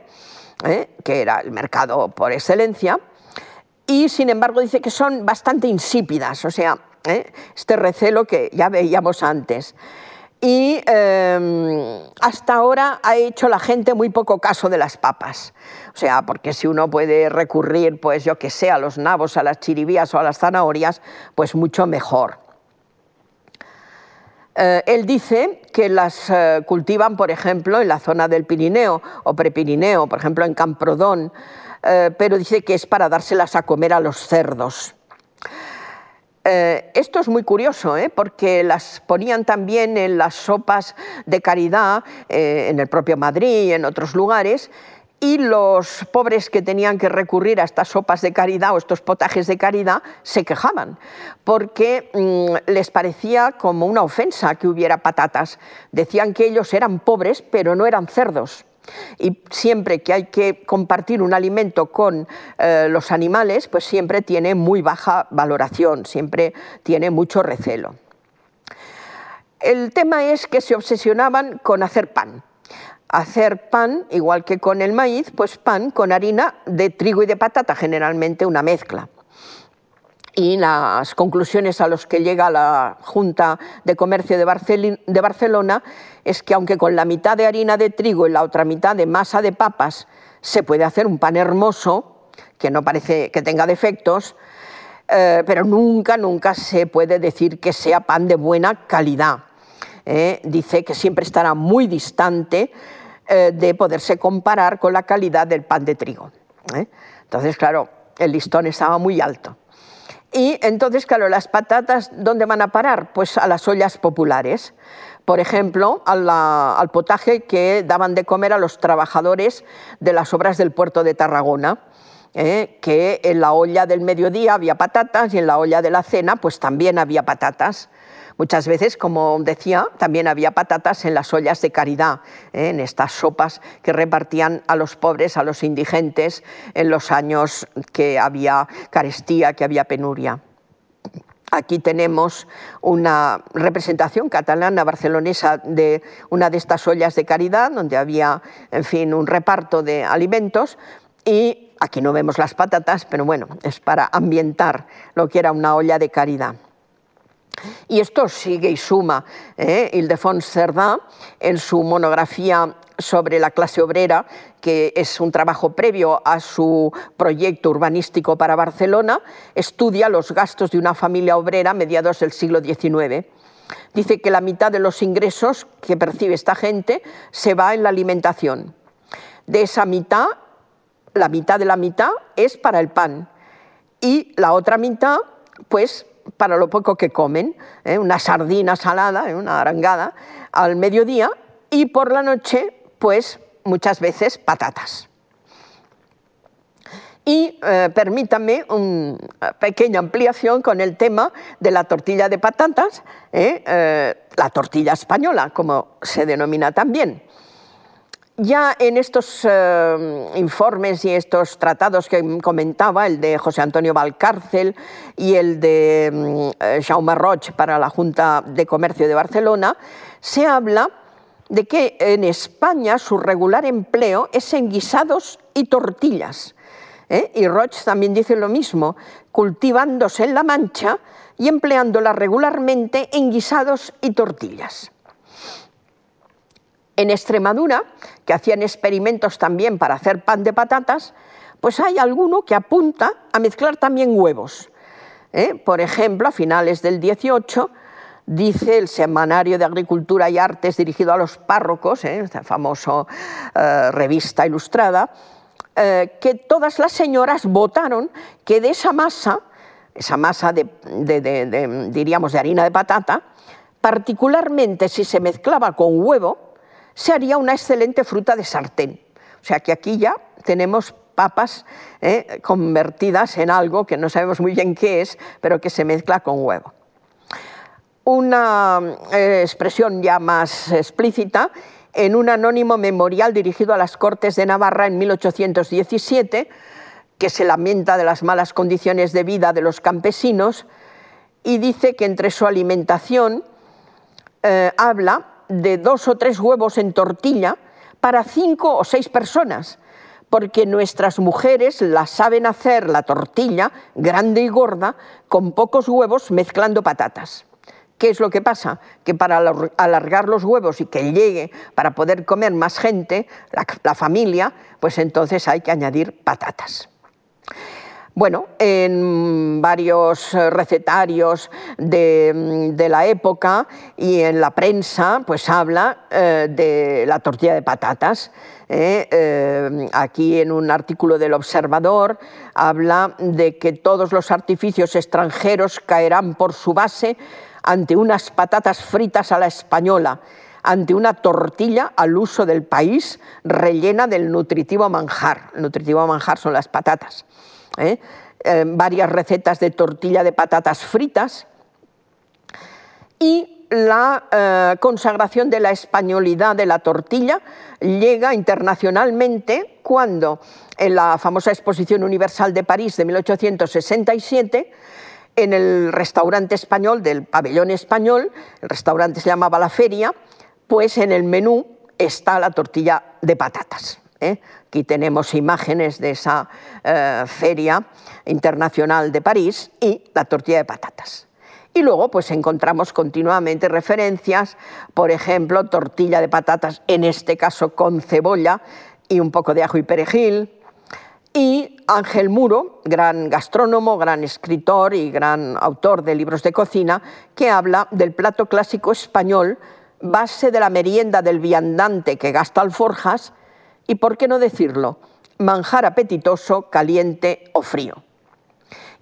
S1: ¿eh? que era el mercado por excelencia, y sin embargo dice que son bastante insípidas, o sea, ¿eh? este recelo que ya veíamos antes. Y em, hasta ahora ha hecho la gente muy poco caso de las papas. O sea, porque si uno puede recurrir, pues yo que sé, a los nabos, a las chiribías o a las zanahorias, pues mucho mejor. Eh, él dice que las eh, cultivan, por ejemplo, en la zona del Pirineo o Prepirineo, por ejemplo, en Camprodón, pero dice que es para dárselas a comer a los cerdos. Eh, esto es muy curioso, ¿eh? porque las ponían también en las sopas de caridad, eh, en el propio Madrid y en otros lugares, y los pobres que tenían que recurrir a estas sopas de caridad o estos potajes de caridad se quejaban, porque mm, les parecía como una ofensa que hubiera patatas. Decían que ellos eran pobres, pero no eran cerdos. Y siempre que hay que compartir un alimento con eh, los animales, pues siempre tiene muy baja valoración, siempre tiene mucho recelo. El tema es que se obsesionaban con hacer pan. Hacer pan, igual que con el maíz, pues pan con harina de trigo y de patata, generalmente una mezcla y las conclusiones a las que llega la Junta de Comercio de Barcelona es que aunque con la mitad de harina de trigo y la otra mitad de masa de papas se puede hacer un pan hermoso, que no parece que tenga defectos, eh, pero nunca, nunca se puede decir que sea pan de buena calidad. ¿eh? dice que siempre estará muy distante eh, de poderse comparar con la calidad del pan de trigo. Entonces, claro, el listón estaba muy alto. Y entonces, claro, las patatas, ¿dónde van a parar? Pues a las ollas populares. Por ejemplo, al potaje que daban de comer a los trabajadores de las obras del puerto de Tarragona. ¿eh? que en la olla del mediodía había patatas y en la olla de la cena pues también había patatas. Muchas veces, como decía, también había patatas en las ollas de caridad, ¿eh? en estas sopas que repartían a los pobres, a los indigentes, en los años que había carestía, que había penuria. Aquí tenemos una representación catalana barcelonesa de una de estas ollas de caridad, donde había, en fin, un reparto de alimentos y aquí no vemos las patatas, pero bueno, es para ambientar lo que era una olla de caridad. Y esto sigue y suma. ¿eh? Ildefons Cerdá, en su monografía sobre la clase obrera, que es un trabajo previo a su proyecto urbanístico para Barcelona, estudia los gastos de una familia obrera mediados del siglo XIX. Dice que la mitad de los ingresos que percibe esta gente se va en la alimentación. De esa mitad, la mitad de la mitad es para el pan y la otra mitad, pues para lo poco que comen, ¿eh? una sardina salada, ¿eh? una arangada, al mediodía y por la noche, pues muchas veces patatas. Y eh, permítanme una pequeña ampliación con el tema de la tortilla de patatas, la tortilla española, como se denomina también. Ya en estos eh, informes y estos tratados que comentaba, el de José Antonio Valcárcel y el de mm, eh, Jaume Roig para la Junta de Comercio de Barcelona, se habla de que en España su regular empleo es en guisados y tortillas. ¿eh? Y Roig también dice lo mismo, cultivándose en La Mancha y empleándola regularmente en guisados y tortillas. En Extremadura, que hacían experimentos también para hacer pan de patatas, pues hay alguno que apunta a mezclar también huevos. ¿eh? Por ejemplo, a finales del 18, dice el Semanario de Agricultura y Artes dirigido a los párrocos, ¿eh? esta famosa eh, revista ilustrada, que todas las señoras votaron que de esa masa, esa masa diríamos, de harina de patata, particularmente si se mezclaba con huevo, se haría una excelente fruta de sartén. O sea que aquí ya tenemos papas eh, convertidas en algo que no sabemos muy bien qué es, pero que se mezcla con huevo. Una eh, expresión ya más explícita en un anónimo memorial dirigido a las Cortes de Navarra en 1817, que se lamenta de las malas condiciones de vida de los campesinos y dice que entre su alimentación eh, habla de dos o tres huevos en tortilla para cinco o seis personas, porque nuestras mujeres la saben hacer la tortilla grande y gorda con pocos huevos mezclando patatas. ¿Qué es lo que pasa? Que para alargar los huevos y que llegue para poder comer más gente, la, la familia, pues entonces hay que añadir patatas. Bueno, en varios recetarios de, la época y en la prensa, pues habla eh, de la tortilla de patatas. ¿eh? Eh, aquí en un artículo del Observador habla de que todos los artificios extranjeros caerán por su base ante unas patatas fritas a la española ante una tortilla al uso del país rellena del nutritivo manjar. El nutritivo manjar son las patatas. ¿Eh? Eh, varias recetas de tortilla de patatas fritas y la eh, consagración de la españolidad de la tortilla llega internacionalmente cuando en la famosa Exposición Universal de París de 1867 en el restaurante español del pabellón español, el restaurante se llamaba La Feria, pues en el menú está la tortilla de patatas. ¿Eh? Aquí tenemos imágenes de esa eh, feria internacional de París y la tortilla de patatas. Y luego pues encontramos continuamente referencias, por ejemplo, tortilla de patatas, en este caso con cebolla y un poco de ajo y perejil. Y Ángel Muro, gran gastrónomo, gran escritor y gran autor de libros de cocina, que habla del plato clásico español, base de la merienda del viandante que gasta alforjas, y, por qué no decirlo, manjar apetitoso, caliente o frío.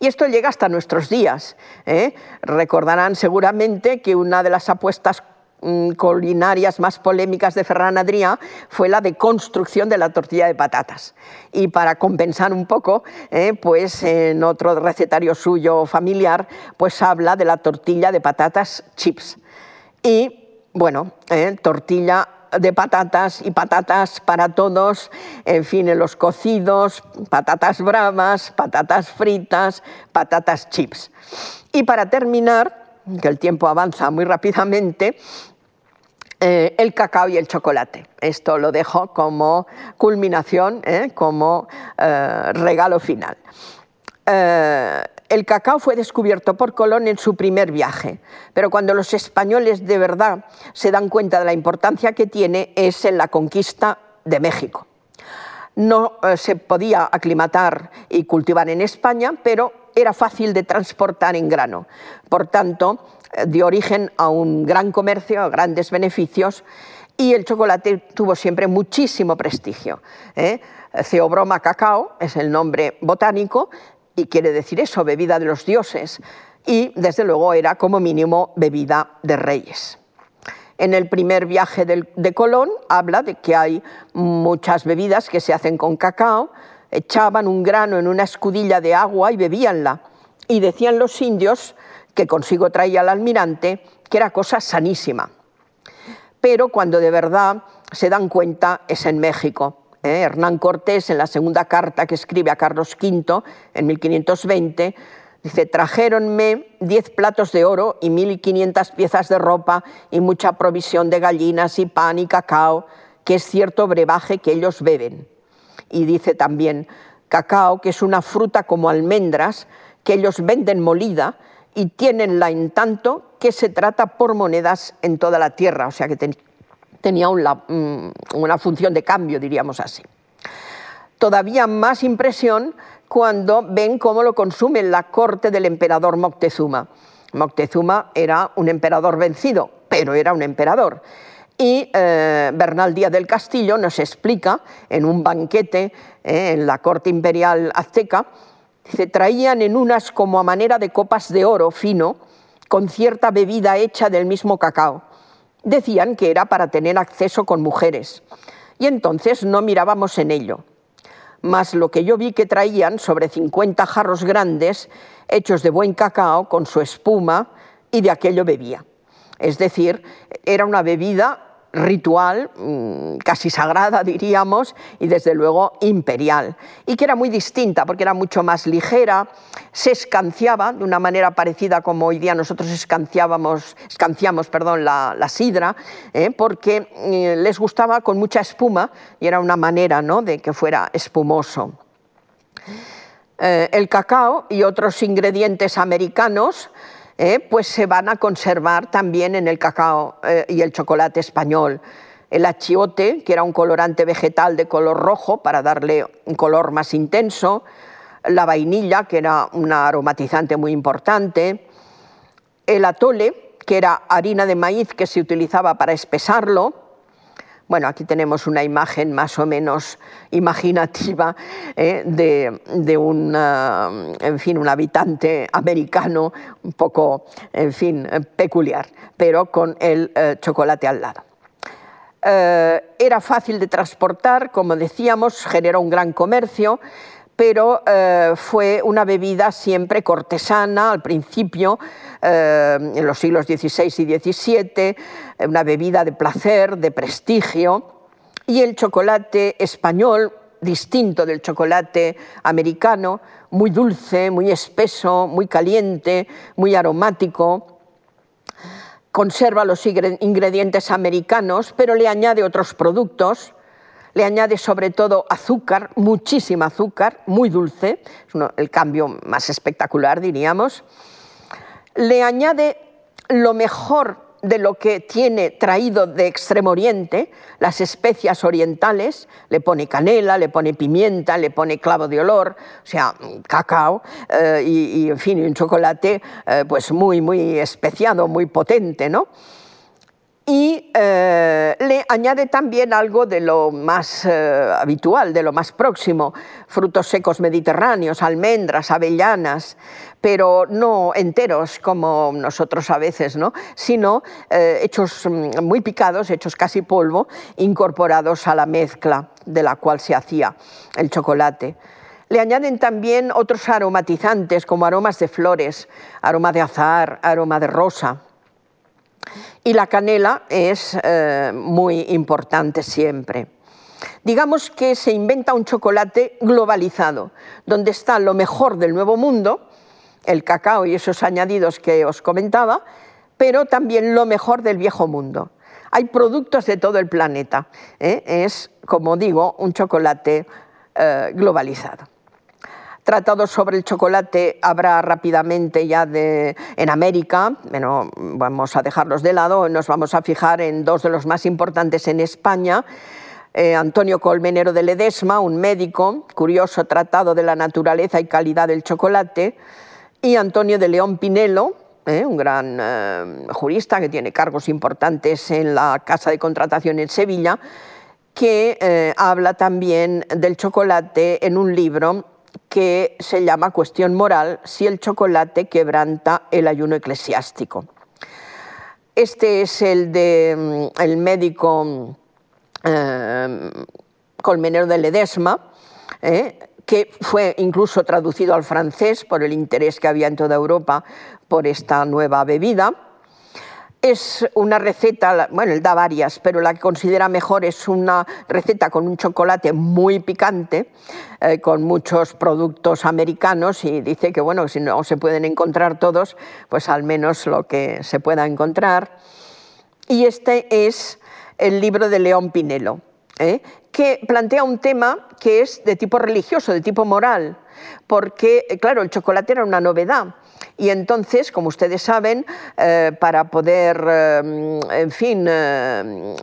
S1: Y esto llega hasta nuestros días. ¿eh? Recordarán seguramente que una de las apuestas mm, culinarias más polémicas de Ferran Adrià fue la de construcción de la tortilla de patatas. Y para compensar un poco, ¿eh? pues en otro recetario suyo familiar, pues habla de la tortilla de patatas chips. Y bueno, ¿eh? tortilla de patatas y patatas para todos, en fin, en los cocidos, patatas bravas, patatas fritas, patatas chips. Y para terminar, que el tiempo avanza muy rápidamente, eh, el cacao y el chocolate. Esto lo dejo como culminación, eh, como eh, regalo final. El cacao fue descubierto por Colón en su primer viaje, pero cuando los españoles de verdad se dan cuenta de la importancia que tiene es en la conquista de México. No eh, se podía aclimatar y cultivar en España, pero era fácil de transportar en grano. Por tanto, eh, dio origen a un gran comercio, a grandes beneficios, y el chocolate tuvo siempre muchísimo prestigio. ¿eh? Ceobroma cacao es el nombre botánico y quiere decir eso, bebida de los dioses, y desde luego era como mínimo bebida de reyes. En el primer viaje de Colón habla de que hay muchas bebidas que se hacen con cacao, echaban un grano en una escudilla de agua y bebíanla. Y decían los indios que consigo traía el almirante que era cosa sanísima. pero cuando de verdad se dan cuenta es en México. ¿Eh? Hernán Cortés, en la segunda carta que escribe a Carlos V en 1520, dice, trajéronme diez platos de oro y mil quinientas piezas de ropa y mucha provisión de gallinas y pan y cacao, que es cierto brebaje que ellos beben. Y dice también, cacao, que es una fruta como almendras, que ellos venden molida y tienenla en tanto que se trata por monedas en toda la tierra, o sea que tenía mm, una función de cambio, diríamos así. Todavía más impresión cuando ven cómo lo consume la corte del emperador Moctezuma. Moctezuma era un emperador vencido, pero era un emperador. Y eh, Bernal Díaz del Castillo nos explica en un banquete eh, en la corte imperial azteca, dice, traían en unas como a manera de copas de oro fino, con cierta bebida hecha del mismo cacao decían que era para tener acceso con mujeres, y entonces no mirábamos en ello. Mas lo que yo vi que traían sobre 50 jarros grandes, hechos de buen cacao, con su espuma, y de aquello bebía. Es decir, era una bebida ritual, mm, casi sagrada diríamos, y desde luego imperial, y que era muy distinta porque era mucho más ligera, se escanciaba de una manera parecida como hoy día nosotros escanciamos la, sidra, ¿eh? porque eh, les gustaba con mucha espuma y era una manera ¿no? de que fuera espumoso. Eh, el cacao y otros ingredientes americanos eh, pues se van a conservar también en el cacao eh, y el chocolate español. El achiote, que era un colorante vegetal de color rojo para darle un color más intenso, la vainilla, que era un aromatizante muy importante, el atole, que era harina de maíz que se utilizaba para espesarlo, bueno, aquí tenemos una imagen más o menos imaginativa eh, de, un, eh, en fin, un habitante americano un poco, en fin, peculiar, pero con el eh, chocolate al lado. era fácil de transportar, como decíamos, generó un gran comercio, pero eh, fue una bebida siempre cortesana al principio, eh, en los siglos XVI y XVII, una bebida de placer, de prestigio, y el chocolate español, distinto del chocolate americano, muy dulce, muy espeso, muy caliente, muy aromático, conserva los ingredientes americanos, pero le añade otros productos, le añade sobre todo azúcar, muchísima azúcar, muy dulce, es el cambio más espectacular diríamos. Le añade lo mejor de lo que tiene traído de Extremo Oriente, las especias orientales, le pone canela, le pone pimienta, le pone clavo de olor, o sea, cacao eh, y, en fin, un chocolate eh, pues muy, muy especiado, muy potente, ¿no? Y eh, le añade también algo de lo más eh, habitual, de lo más próximo, frutos secos mediterráneos, almendras, avellanas, pero no enteros como nosotros a veces, ¿no? sino eh, hechos mm, muy picados, hechos casi polvo, incorporados a la mezcla de la cual se hacía el chocolate. Le añaden también otros aromatizantes como aromas de flores, aroma de azahar, aroma de rosa. Y la canela es eh, muy importante siempre. Digamos que se inventa un chocolate globalizado, donde está lo mejor del nuevo mundo, el cacao y esos añadidos que os comentaba, pero también lo mejor del viejo mundo. Hay productos de todo el planeta. ¿eh? Es, como digo, un chocolate eh, globalizado. Tratados sobre el chocolate habrá rápidamente ya de, en América, bueno, vamos a dejarlos de lado, nos vamos a fijar en dos de los más importantes en España. Eh, Antonio Colmenero de Ledesma, un médico, curioso tratado de la naturaleza y calidad del chocolate, y Antonio de León Pinelo, eh, un gran eh, jurista que tiene cargos importantes en la Casa de Contratación en Sevilla, que habla también del chocolate en un libro que se llama Cuestión moral si el chocolate quebranta el ayuno eclesiástico. Este es el de mm, el médico eh, Colmenero de Ledesma, eh, que fue incluso traducido al francés por el interés que había en toda Europa por esta nueva bebida. Es una receta, bueno, él da varias, pero la que considera mejor es una receta con un chocolate muy picante, eh, con muchos productos americanos y dice que, bueno, si no se pueden encontrar todos, pues al menos lo que se pueda encontrar. Y este es el libro de León Pinelo, ¿eh? que plantea un tema que es de tipo religioso, de tipo moral, porque, claro, el chocolate era una novedad y entonces, como ustedes saben, eh, para poder, eh, en fin, eh,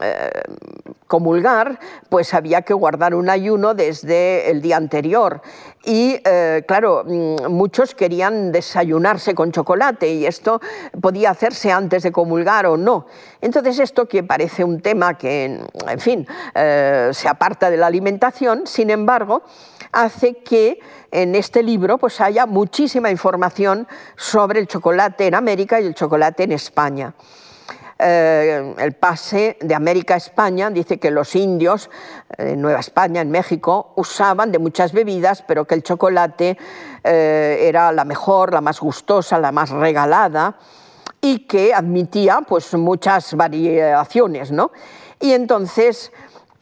S1: comulgar, pues había que guardar un ayuno desde el día anterior. Y claro, mm, muchos querían desayunarse con chocolate y esto podía hacerse antes de comulgar o no. Entonces esto que parece un tema que, en fin, se aparta de la alimentación, sin embargo, hace que en este libro pues haya muchísima información sobre el chocolate en América y el chocolate en España. Eh, el pase de América a España dice que los indios eh, en Nueva España, en México, usaban de muchas bebidas, pero que el chocolate eh, era la mejor, la más gustosa, la más regalada y que admitía pues, muchas variaciones. ¿no? Y entonces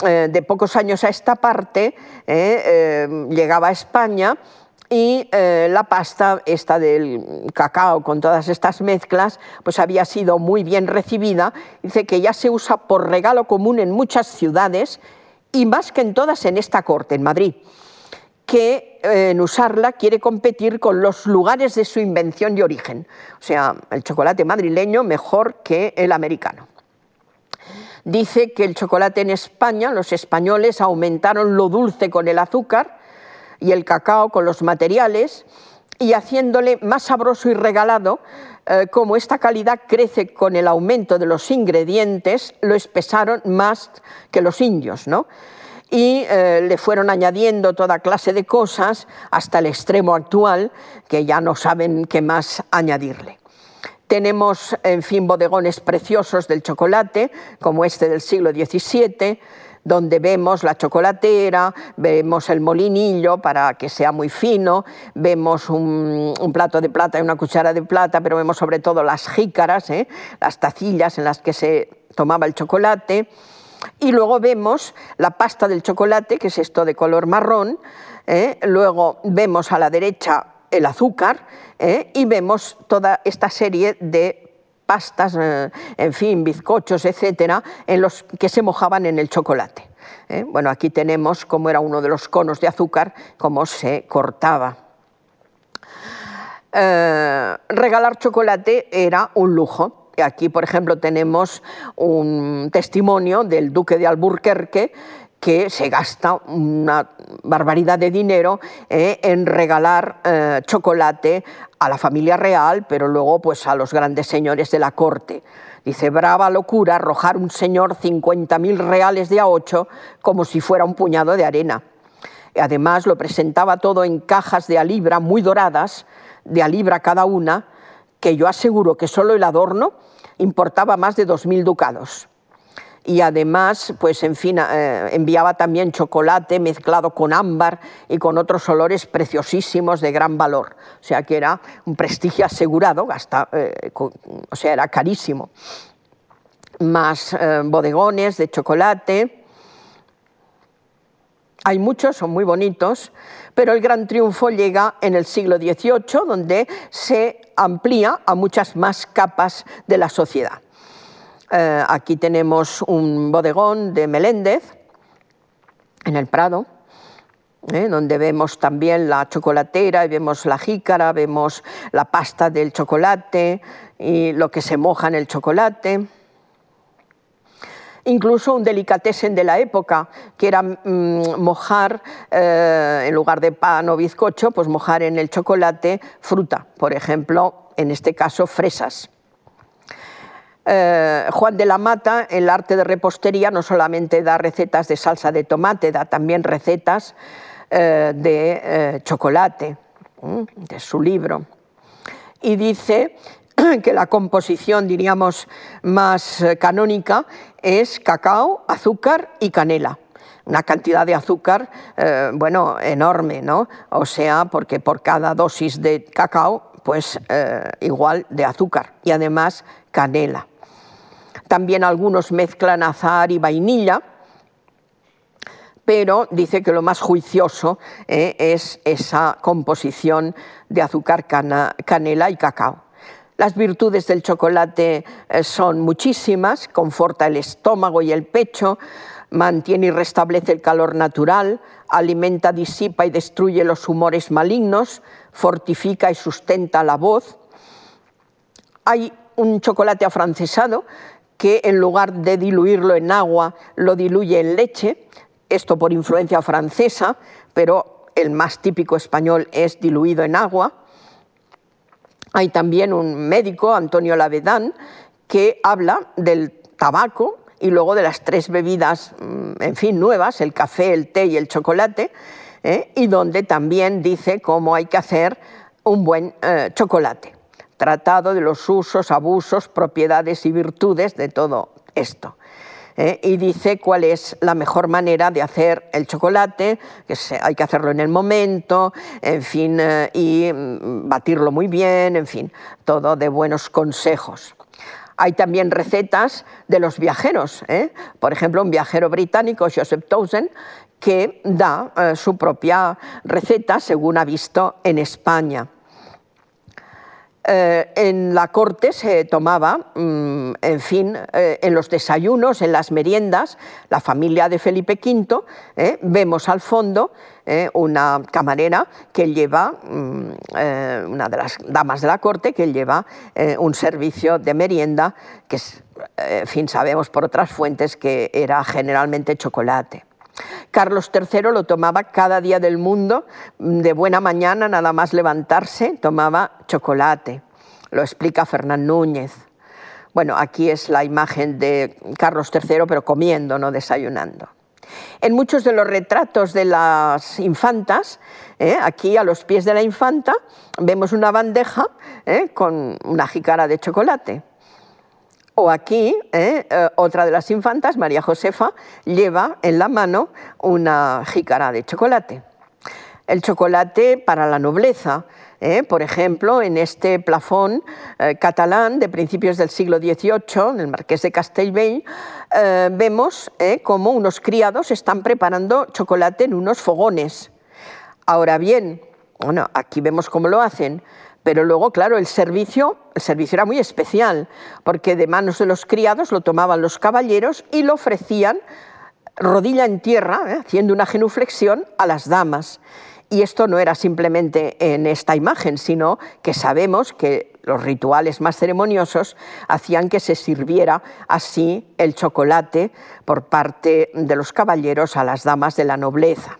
S1: eh, de pocos años a esta parte, eh, eh, llegaba a España y la pasta esta del cacao con todas estas mezclas pues había sido muy bien recibida. Dice que ya se usa por regalo común en muchas ciudades y más que en todas en esta corte, en Madrid, que en usarla quiere competir con los lugares de su invención y origen. O sea, el chocolate madrileño mejor que el americano dice que el chocolate en España, los españoles aumentaron lo dulce con el azúcar y el cacao con los materiales y haciéndole más sabroso y regalado, eh, como esta calidad crece con el aumento de los ingredientes, lo espesaron más que los indios, ¿no? y eh, le fueron añadiendo toda clase de cosas hasta el extremo actual, que ya no saben qué más añadirle. Tenemos, en fin, bodegones preciosos del chocolate, como este del siglo XVII, donde vemos la chocolatera, vemos el molinillo para que sea muy fino, vemos un, plato de plata y una cuchara de plata, pero vemos sobre todo las jícaras, ¿eh? las tacillas en las que se tomaba el chocolate. Y luego vemos la pasta del chocolate, que es esto de color marrón. ¿eh? Luego vemos a la derecha el azúcar ¿eh? y vemos toda esta serie de pastas, eh, en fin, bizcochos, etcétera, en los que se mojaban en el chocolate. ¿eh? Bueno, aquí tenemos cómo era uno de los conos de azúcar, cómo se cortaba. regalar chocolate era un lujo. Aquí, por ejemplo, tenemos un testimonio del duque de Alburquerque que se gasta una barbaridad de dinero eh, en regalar eh, chocolate a la familia real, pero luego pues a los grandes señores de la corte. Dice, brava locura arrojar un señor 50.000 reales de a ocho como si fuera un puñado de arena. Además lo presentaba todo en cajas de a libra muy doradas, de a libra cada una, que yo aseguro que solo el adorno importaba más de 2.000 ducados y además, pues en fin, eh, enviaba también chocolate mezclado con ámbar y con otros olores preciosísimos de gran valor. O sea que era un prestigio asegurado, eh, o sea, era carísimo. Más eh, bodegones de chocolate. Hay muchos, son muy bonitos, pero el gran triunfo llega en el siglo XVIII, donde se amplía a muchas más capas de la sociedad. Eh, aquí tenemos un bodegón de Meléndez, en el Prado, eh, donde vemos también la chocolatera, y vemos la jícara, vemos la pasta del chocolate y lo que se moja en el chocolate. Incluso un delicatessen de la época, que era mm, mojar, eh, en lugar de pan o bizcocho, pues mojar en el chocolate fruta, por ejemplo, en este caso fresas. Eh, Juan de la Mata, el arte de repostería, no solamente da recetas de salsa de tomate, da también recetas eh, de eh, chocolate, de su libro. Y dice que la composición, diríamos, más canónica es cacao, azúcar y canela una cantidad de azúcar, bueno, enorme, ¿no? O sea, porque por cada dosis de cacao, pues igual de azúcar y además canela. También algunos mezclan azahar y vainilla, pero dice que lo más juicioso eh, es esa composición de azúcar, canela y cacao. Las virtudes del chocolate eh, son muchísimas, conforta el estómago y el pecho, mantiene y restablece el calor natural, alimenta, disipa y destruye los humores malignos, fortifica y sustenta la voz. Hay un chocolate afrancesado que en lugar de diluirlo en agua lo diluye en leche, esto por influencia francesa, pero el más típico español es diluido en agua. Hay también un médico, Antonio Lavedán, que habla del tabaco y luego de las tres bebidas, mm, en fin, nuevas, el café, el té y el chocolate, ¿eh? y donde también dice cómo hay que hacer un buen eh, chocolate. Tratado de los usos, abusos, propiedades y virtudes de todo esto. ¿eh? y dice cuál es la mejor manera de hacer el chocolate, que hay que hacerlo en el momento, en fin, eh, y mm, batirlo muy bien, en fin, todo de buenos consejos. Hay también recetas de los viajeros. ¿eh? Por ejemplo, un viajero británico, Joseph Townsend, que da su propia receta según ha visto en España. Eh, en la corte se tomaba, mm, en fin, eh, en los desayunos, en las meriendas, la familia de Felipe V, eh, vemos al fondo una camarera que lleva, mm, una de las damas de la corte, que lleva un servicio de merienda, que, en fin, sabemos por otras fuentes que era generalmente chocolate. Carlos III lo tomaba cada día del mundo, de buena mañana, nada más levantarse, tomaba chocolate. Lo explica Fernán Núñez. Bueno, aquí es la imagen de Carlos III, pero comiendo, no desayunando. En muchos de los retratos de las infantas, ¿eh? aquí a los pies de la infanta, vemos una bandeja ¿eh? con una jícara de chocolate. O aquí, ¿eh? Eh, otra de las infantas, María Josefa, lleva en la mano una jícara de chocolate. El chocolate para la nobleza, ¿eh? por ejemplo, en este plafón catalán de principios del siglo XVIII, en el Marqués de Castellbell, vemos cómo unos criados están preparando chocolate en unos fogones. Ahora bien, bueno, aquí vemos cómo lo hacen. Pero luego, claro, el servicio, el servicio era muy especial, porque de manos de los criados lo tomaban los caballeros y lo ofrecían rodilla en tierra, ¿eh? haciendo una genuflexión a las damas. Y esto no era simplemente en esta imagen, sino que sabemos que los rituales más ceremoniosos hacían que se sirviera así el chocolate por parte de los caballeros a las damas de la nobleza.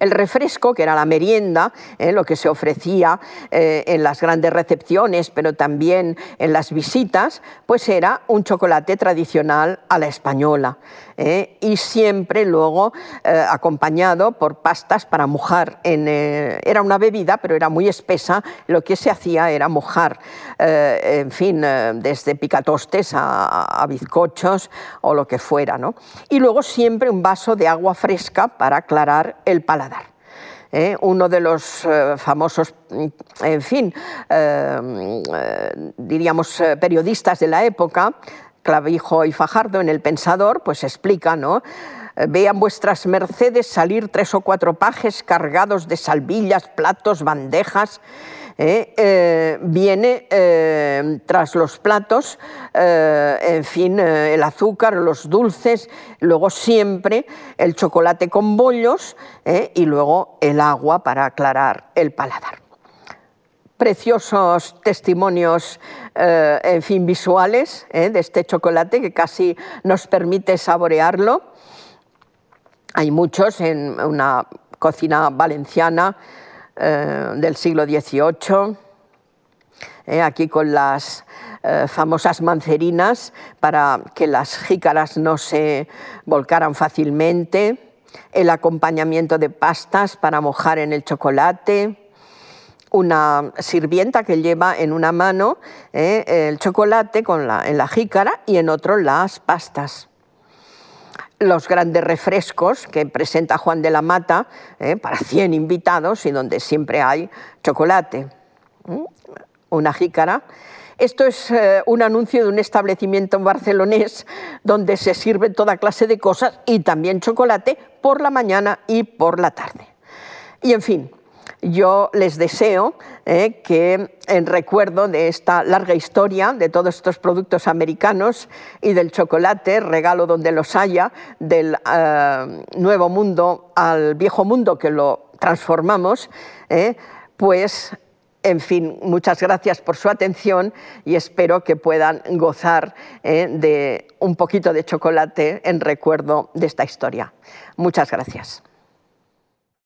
S1: El refresco, que era la merienda, eh, lo que se ofrecía eh, en las grandes recepciones, pero también en las visitas, pues era un chocolate tradicional a la española. Eh, y siempre luego acompañado por pastas para mojar. era una bebida, pero era muy espesa. Lo que se hacía era mojar, en fin, desde picatostes a, bizcochos o lo que fuera. Y luego siempre un vaso de agua fresca para aclarar el paladar. ¿Eh? uno de los eh, famosos, mm, en fin, eh, diríamos, periodistas de la época, Clavijo y Fajardo, en El Pensador, pues explica, ¿no? Vean vuestras mercedes salir tres o cuatro pajes cargados de salvillas, platos, bandejas, ¿eh? Eh, viene eh, tras los platos, en fin, el azúcar, los dulces, luego siempre el chocolate con bollos y luego el agua para aclarar el paladar preciosos testimonios, en fin, visuales de este chocolate que casi nos permite saborearlo. Hay muchos en una cocina valenciana eh, del siglo XVIII, eh, aquí con las eh, famosas mancerinas para que las jícaras no se volcaran fácilmente, el acompañamiento de pastas para mojar en el chocolate, una sirvienta que lleva en una mano el chocolate con la, en la jícara y en otro las pastas los grandes refrescos que presenta Juan de la Mata eh, para 100 invitados y donde siempre hay chocolate. Una jícara. Esto es eh, un anuncio de un establecimiento barcelonés donde se sirve toda clase de cosas y también chocolate por la mañana y por la tarde. Y en fin, yo les deseo eh, que en recuerdo de esta larga historia de todos estos productos americanos y del chocolate, regalo donde los haya, del eh, nuevo mundo al viejo mundo que lo transformamos, pues en fin, muchas gracias por su atención y espero que puedan gozar eh, de un poquito de chocolate en recuerdo de esta historia. Muchas gracias.